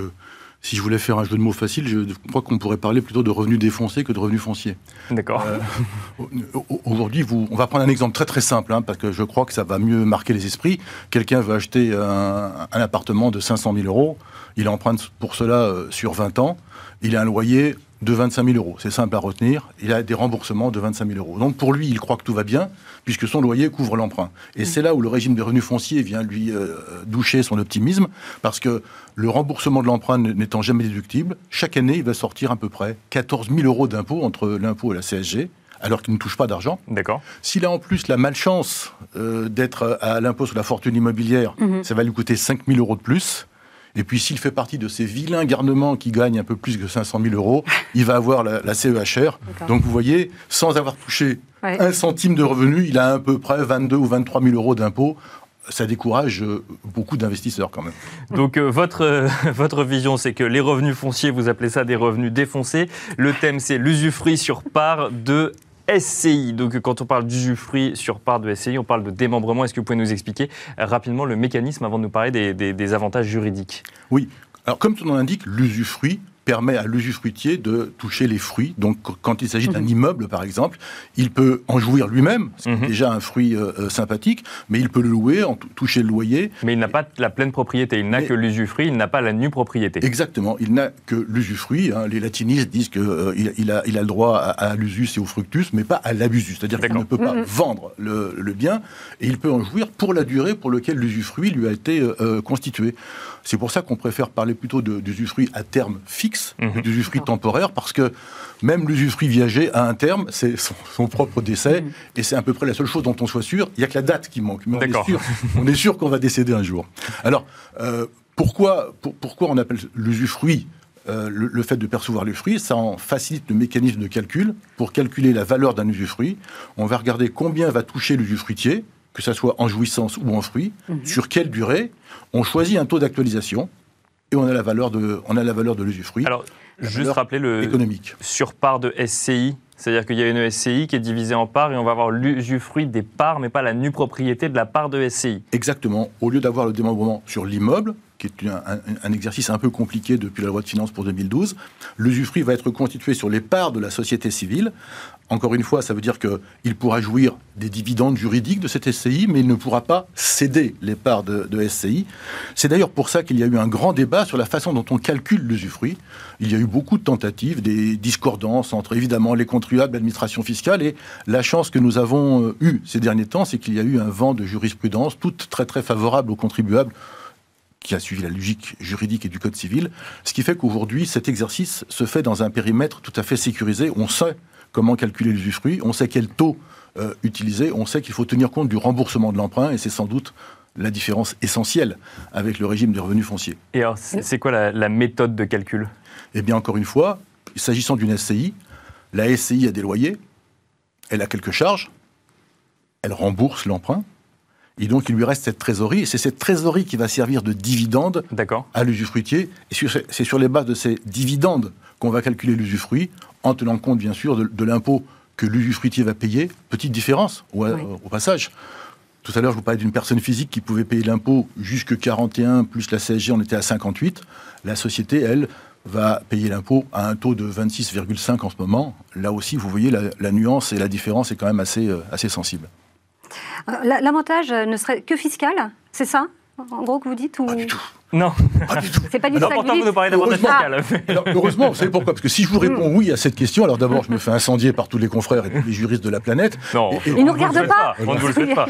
Speaker 8: si je voulais faire un jeu de mots facile, je crois qu'on pourrait parler plutôt de revenus défoncés que de revenus fonciers.
Speaker 1: D'accord. Euh,
Speaker 8: aujourd'hui, on va prendre un exemple très très simple, hein, parce que je crois que ça va mieux marquer les esprits. Quelqu'un veut acheter un, appartement de 500 000 euros, il emprunte pour cela euh, sur 20 ans, il a un loyer de 25 000 euros. C'est simple à retenir. Il a des remboursements de 25 000 euros. Donc pour lui, il croit que tout va bien, puisque son loyer couvre l'emprunt. Et c'est là où le régime des revenus fonciers vient lui euh, doucher son optimisme, parce que le remboursement de l'emprunt n'étant jamais déductible, chaque année, il va sortir à peu près 14 000 euros d'impôts entre l'impôt et la CSG alors qu'il ne touche pas d'argent.
Speaker 1: D'accord.
Speaker 8: S'il a en plus la malchance euh, d'être à l'impôt sur la fortune immobilière, mhm. ça va lui coûter 5 000 euros de plus. Et puis s'il fait partie de ces vilains garnements qui gagnent un peu plus que 500 000 euros, il va avoir la, CEHR. Donc vous voyez, sans avoir touché un centime de revenu, il a à peu près 22 ou 23 000 euros d'impôts ça décourage euh, beaucoup d'investisseurs quand même.
Speaker 1: Donc euh, votre, euh, (laughs) votre vision, c'est que les revenus fonciers, vous appelez ça des revenus défoncés. Le thème, c'est l'usufruit sur part de SCI. Donc, quand on parle d'usufruit sur part de SCI, on parle de démembrement. Est-ce que vous pouvez nous expliquer euh, rapidement le mécanisme avant de nous parler des, avantages juridiques?
Speaker 8: Oui. Alors, comme son nom l'indique, l'usufruit, permet à l'usufruitier de toucher les fruits. Donc, quand il s'agit d'un mhm. immeuble, par exemple, il peut en jouir lui-même, c'est mhm. déjà un fruit euh, euh, sympathique, mais il peut le louer, en toucher le loyer.
Speaker 1: Mais il n'a pas la pleine propriété, il n'a que l'usufruit, il n'a pas la nue propriété.
Speaker 8: Exactement, il n'a que l'usufruit. Hein. Les latinistes disent qu'il euh, il a, il a le droit à, l'usus et au fructus, mais pas à l'abusus. C'est-à-dire qu'il ne peut pas mhm. vendre le, le, bien, et il peut en jouir pour la durée pour laquelle l'usufruit lui a été constitué. C'est pour ça qu'on préfère parler plutôt d'usufruit à terme fixe, mmh. d'usufruit temporaire, parce que même l'usufruit viager a un terme, c'est son, propre décès, mhm. et c'est à peu près la seule chose dont on soit sûr. Il n'y a que la date qui manque, mais (laughs) on est sûr, qu'on va décéder un jour. Alors, euh, pourquoi, pourquoi on appelle l'usufruit euh, le, fait de percevoir les fruits, ça en facilite le mécanisme de calcul. Pour calculer la valeur d'un usufruit, on va regarder combien va toucher l'usufruitier, que ce soit en jouissance ou en fruit, mhm. sur quelle durée. On choisit un taux d'actualisation et on a la valeur de, on a la valeur de l'usufruit.
Speaker 1: Alors, juste rappeler le
Speaker 8: économique.
Speaker 1: sur part de SCI. C'est-à-dire qu'il y a une SCI qui est divisée en parts et on va avoir l'usufruit des parts, mais pas la nue propriété de la part de SCI.
Speaker 8: Exactement. Au lieu d'avoir le démembrement sur l'immeuble, qui est un, exercice un peu compliqué depuis la loi de finances pour 2012. L'usufruit va être constitué sur les parts de la société civile. Encore une fois, ça veut dire qu'il pourra jouir des dividendes juridiques de cette SCI, mais il ne pourra pas céder les parts de, SCI. C'est d'ailleurs pour ça qu'il y a eu un grand débat sur la façon dont on calcule l'usufruit. Il y a eu beaucoup de tentatives, des discordances entre évidemment les contribuables, l'administration fiscale, et la chance que nous avons euh, eue ces derniers temps, c'est qu'il y a eu un vent de jurisprudence, toute très très favorable aux contribuables qui a suivi la logique juridique et du Code civil, ce qui fait qu'aujourd'hui, cet exercice se fait dans un périmètre tout à fait sécurisé. On sait comment calculer l'usufruit, on sait quel taux euh, utiliser, on sait qu'il faut tenir compte du remboursement de l'emprunt, et c'est sans doute la différence essentielle avec le régime des revenus fonciers.
Speaker 1: Et alors, c'est quoi la, la, méthode de calcul?
Speaker 8: Eh bien, encore une fois, s'agissant d'une SCI, la SCI a des loyers, elle a quelques charges, elle rembourse l'emprunt, et donc, il lui reste cette trésorerie. Et c'est cette trésorerie qui va servir de dividende à l'usufruitier. Et c'est sur les bases de ces dividendes qu'on va calculer l'usufruit, en tenant compte, bien sûr, de, l'impôt que l'usufruitier va payer. Petite différence, au, au passage. Tout à l'heure, je vous parlais d'une personne physique qui pouvait payer l'impôt jusque 41, plus la CSG, on était à 58. La société, elle, va payer l'impôt à un taux de 26,5 en ce moment. Là aussi, vous voyez, la, nuance et la différence est quand même assez, euh, assez sensible.
Speaker 5: L'avantage ne serait que fiscal, c'est ça En gros, que vous dites.
Speaker 1: Non.
Speaker 8: Pas du tout.
Speaker 5: C'est pas du tout. (laughs)
Speaker 1: Alors, pourtant, vous nous parlez d'avantage fiscal.
Speaker 8: heureusement, vous savez pourquoi? Parce que si je vous réponds oui à cette question, alors d'abord, je me fais incendier par tous les confrères et tous les juristes de la planète.
Speaker 1: Non,
Speaker 5: et, ils ne nous regardent pas.
Speaker 1: On ne vous le fait pas.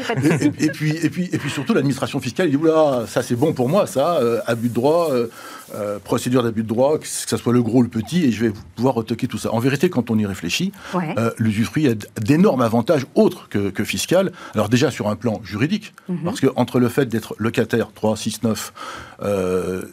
Speaker 8: Et, puis, et, puis, et puis surtout, l'administration fiscale, il dit oula, ça c'est bon pour moi, ça, euh, abus de droit. Euh, euh, procédure d'abus de droit, que ce soit le gros ou le petit, et je vais pouvoir retoquer tout ça. En vérité, quand on y réfléchit, euh, l'usufruit a d'énormes avantages autres que, que fiscal. Alors déjà sur un plan juridique, mhm. parce que entre le fait d'être locataire 3, 6, 9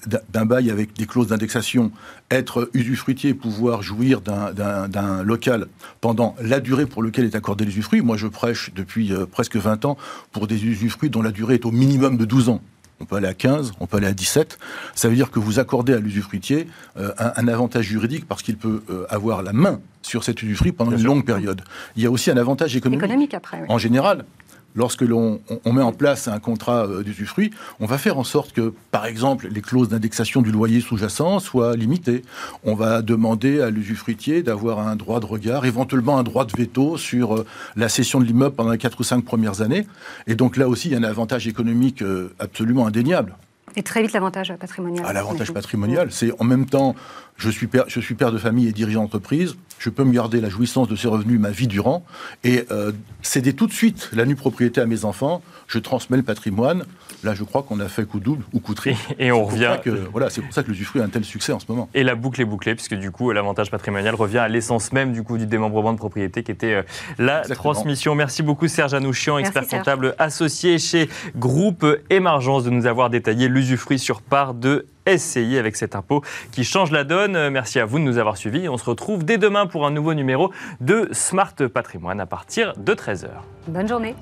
Speaker 8: d'un bail avec des clauses d'indexation, être usufruitier, pouvoir jouir d'un local pendant la durée pour laquelle est accordé l'usufruit. Moi, je prêche depuis euh, presque 20 ans pour des usufruits dont la durée est au minimum de 12 ans on peut aller à 15, on peut aller à 17. Ça veut dire que vous accordez à l'usufruitier euh, un, avantage juridique parce qu'il peut euh, avoir la main sur cet usufruit pendant une longue période. Il y a aussi un avantage économique.
Speaker 5: économique après,
Speaker 8: En général, lorsque l'on met en place un contrat euh, d'usufruit, on va faire en sorte que, par exemple, les clauses d'indexation du loyer sous-jacent soient limitées. On va demander à l'usufruitier d'avoir un droit de regard, éventuellement un droit de veto sur euh, la cession de l'immeuble pendant les 4 ou 5 premières années. Et donc là aussi, il y a un avantage économique euh, absolument indéniable.
Speaker 5: Et très vite l'avantage patrimonial.
Speaker 8: Ah, l'avantage patrimonial, c'est en même temps, je suis, père, je suis père de famille et dirigeant d'entreprise, je peux me garder la jouissance de ces revenus ma vie durant et euh, céder tout de suite la nue propriété à mes enfants, je transmets le patrimoine. Là, je crois qu'on a fait coup double ou coup triple.
Speaker 1: Et, on revient.
Speaker 8: voilà, c'est pour ça que le usufruit a un tel succès en ce moment.
Speaker 1: Et la boucle est bouclée, puisque du coup, l'avantage patrimonial revient à l'essence même du coup du démembrement de propriété, qui était euh, la transmission. Merci beaucoup, Serge Anouchian, expert comptable associé chez Groupe Émergence, de nous avoir détaillé l'usufruit sur part de SCI avec cet impôt qui change la donne. Merci à vous de nous avoir suivis. On se retrouve dès demain pour un nouveau numéro de Smart Patrimoine à partir de 13h.
Speaker 5: Bonne journée.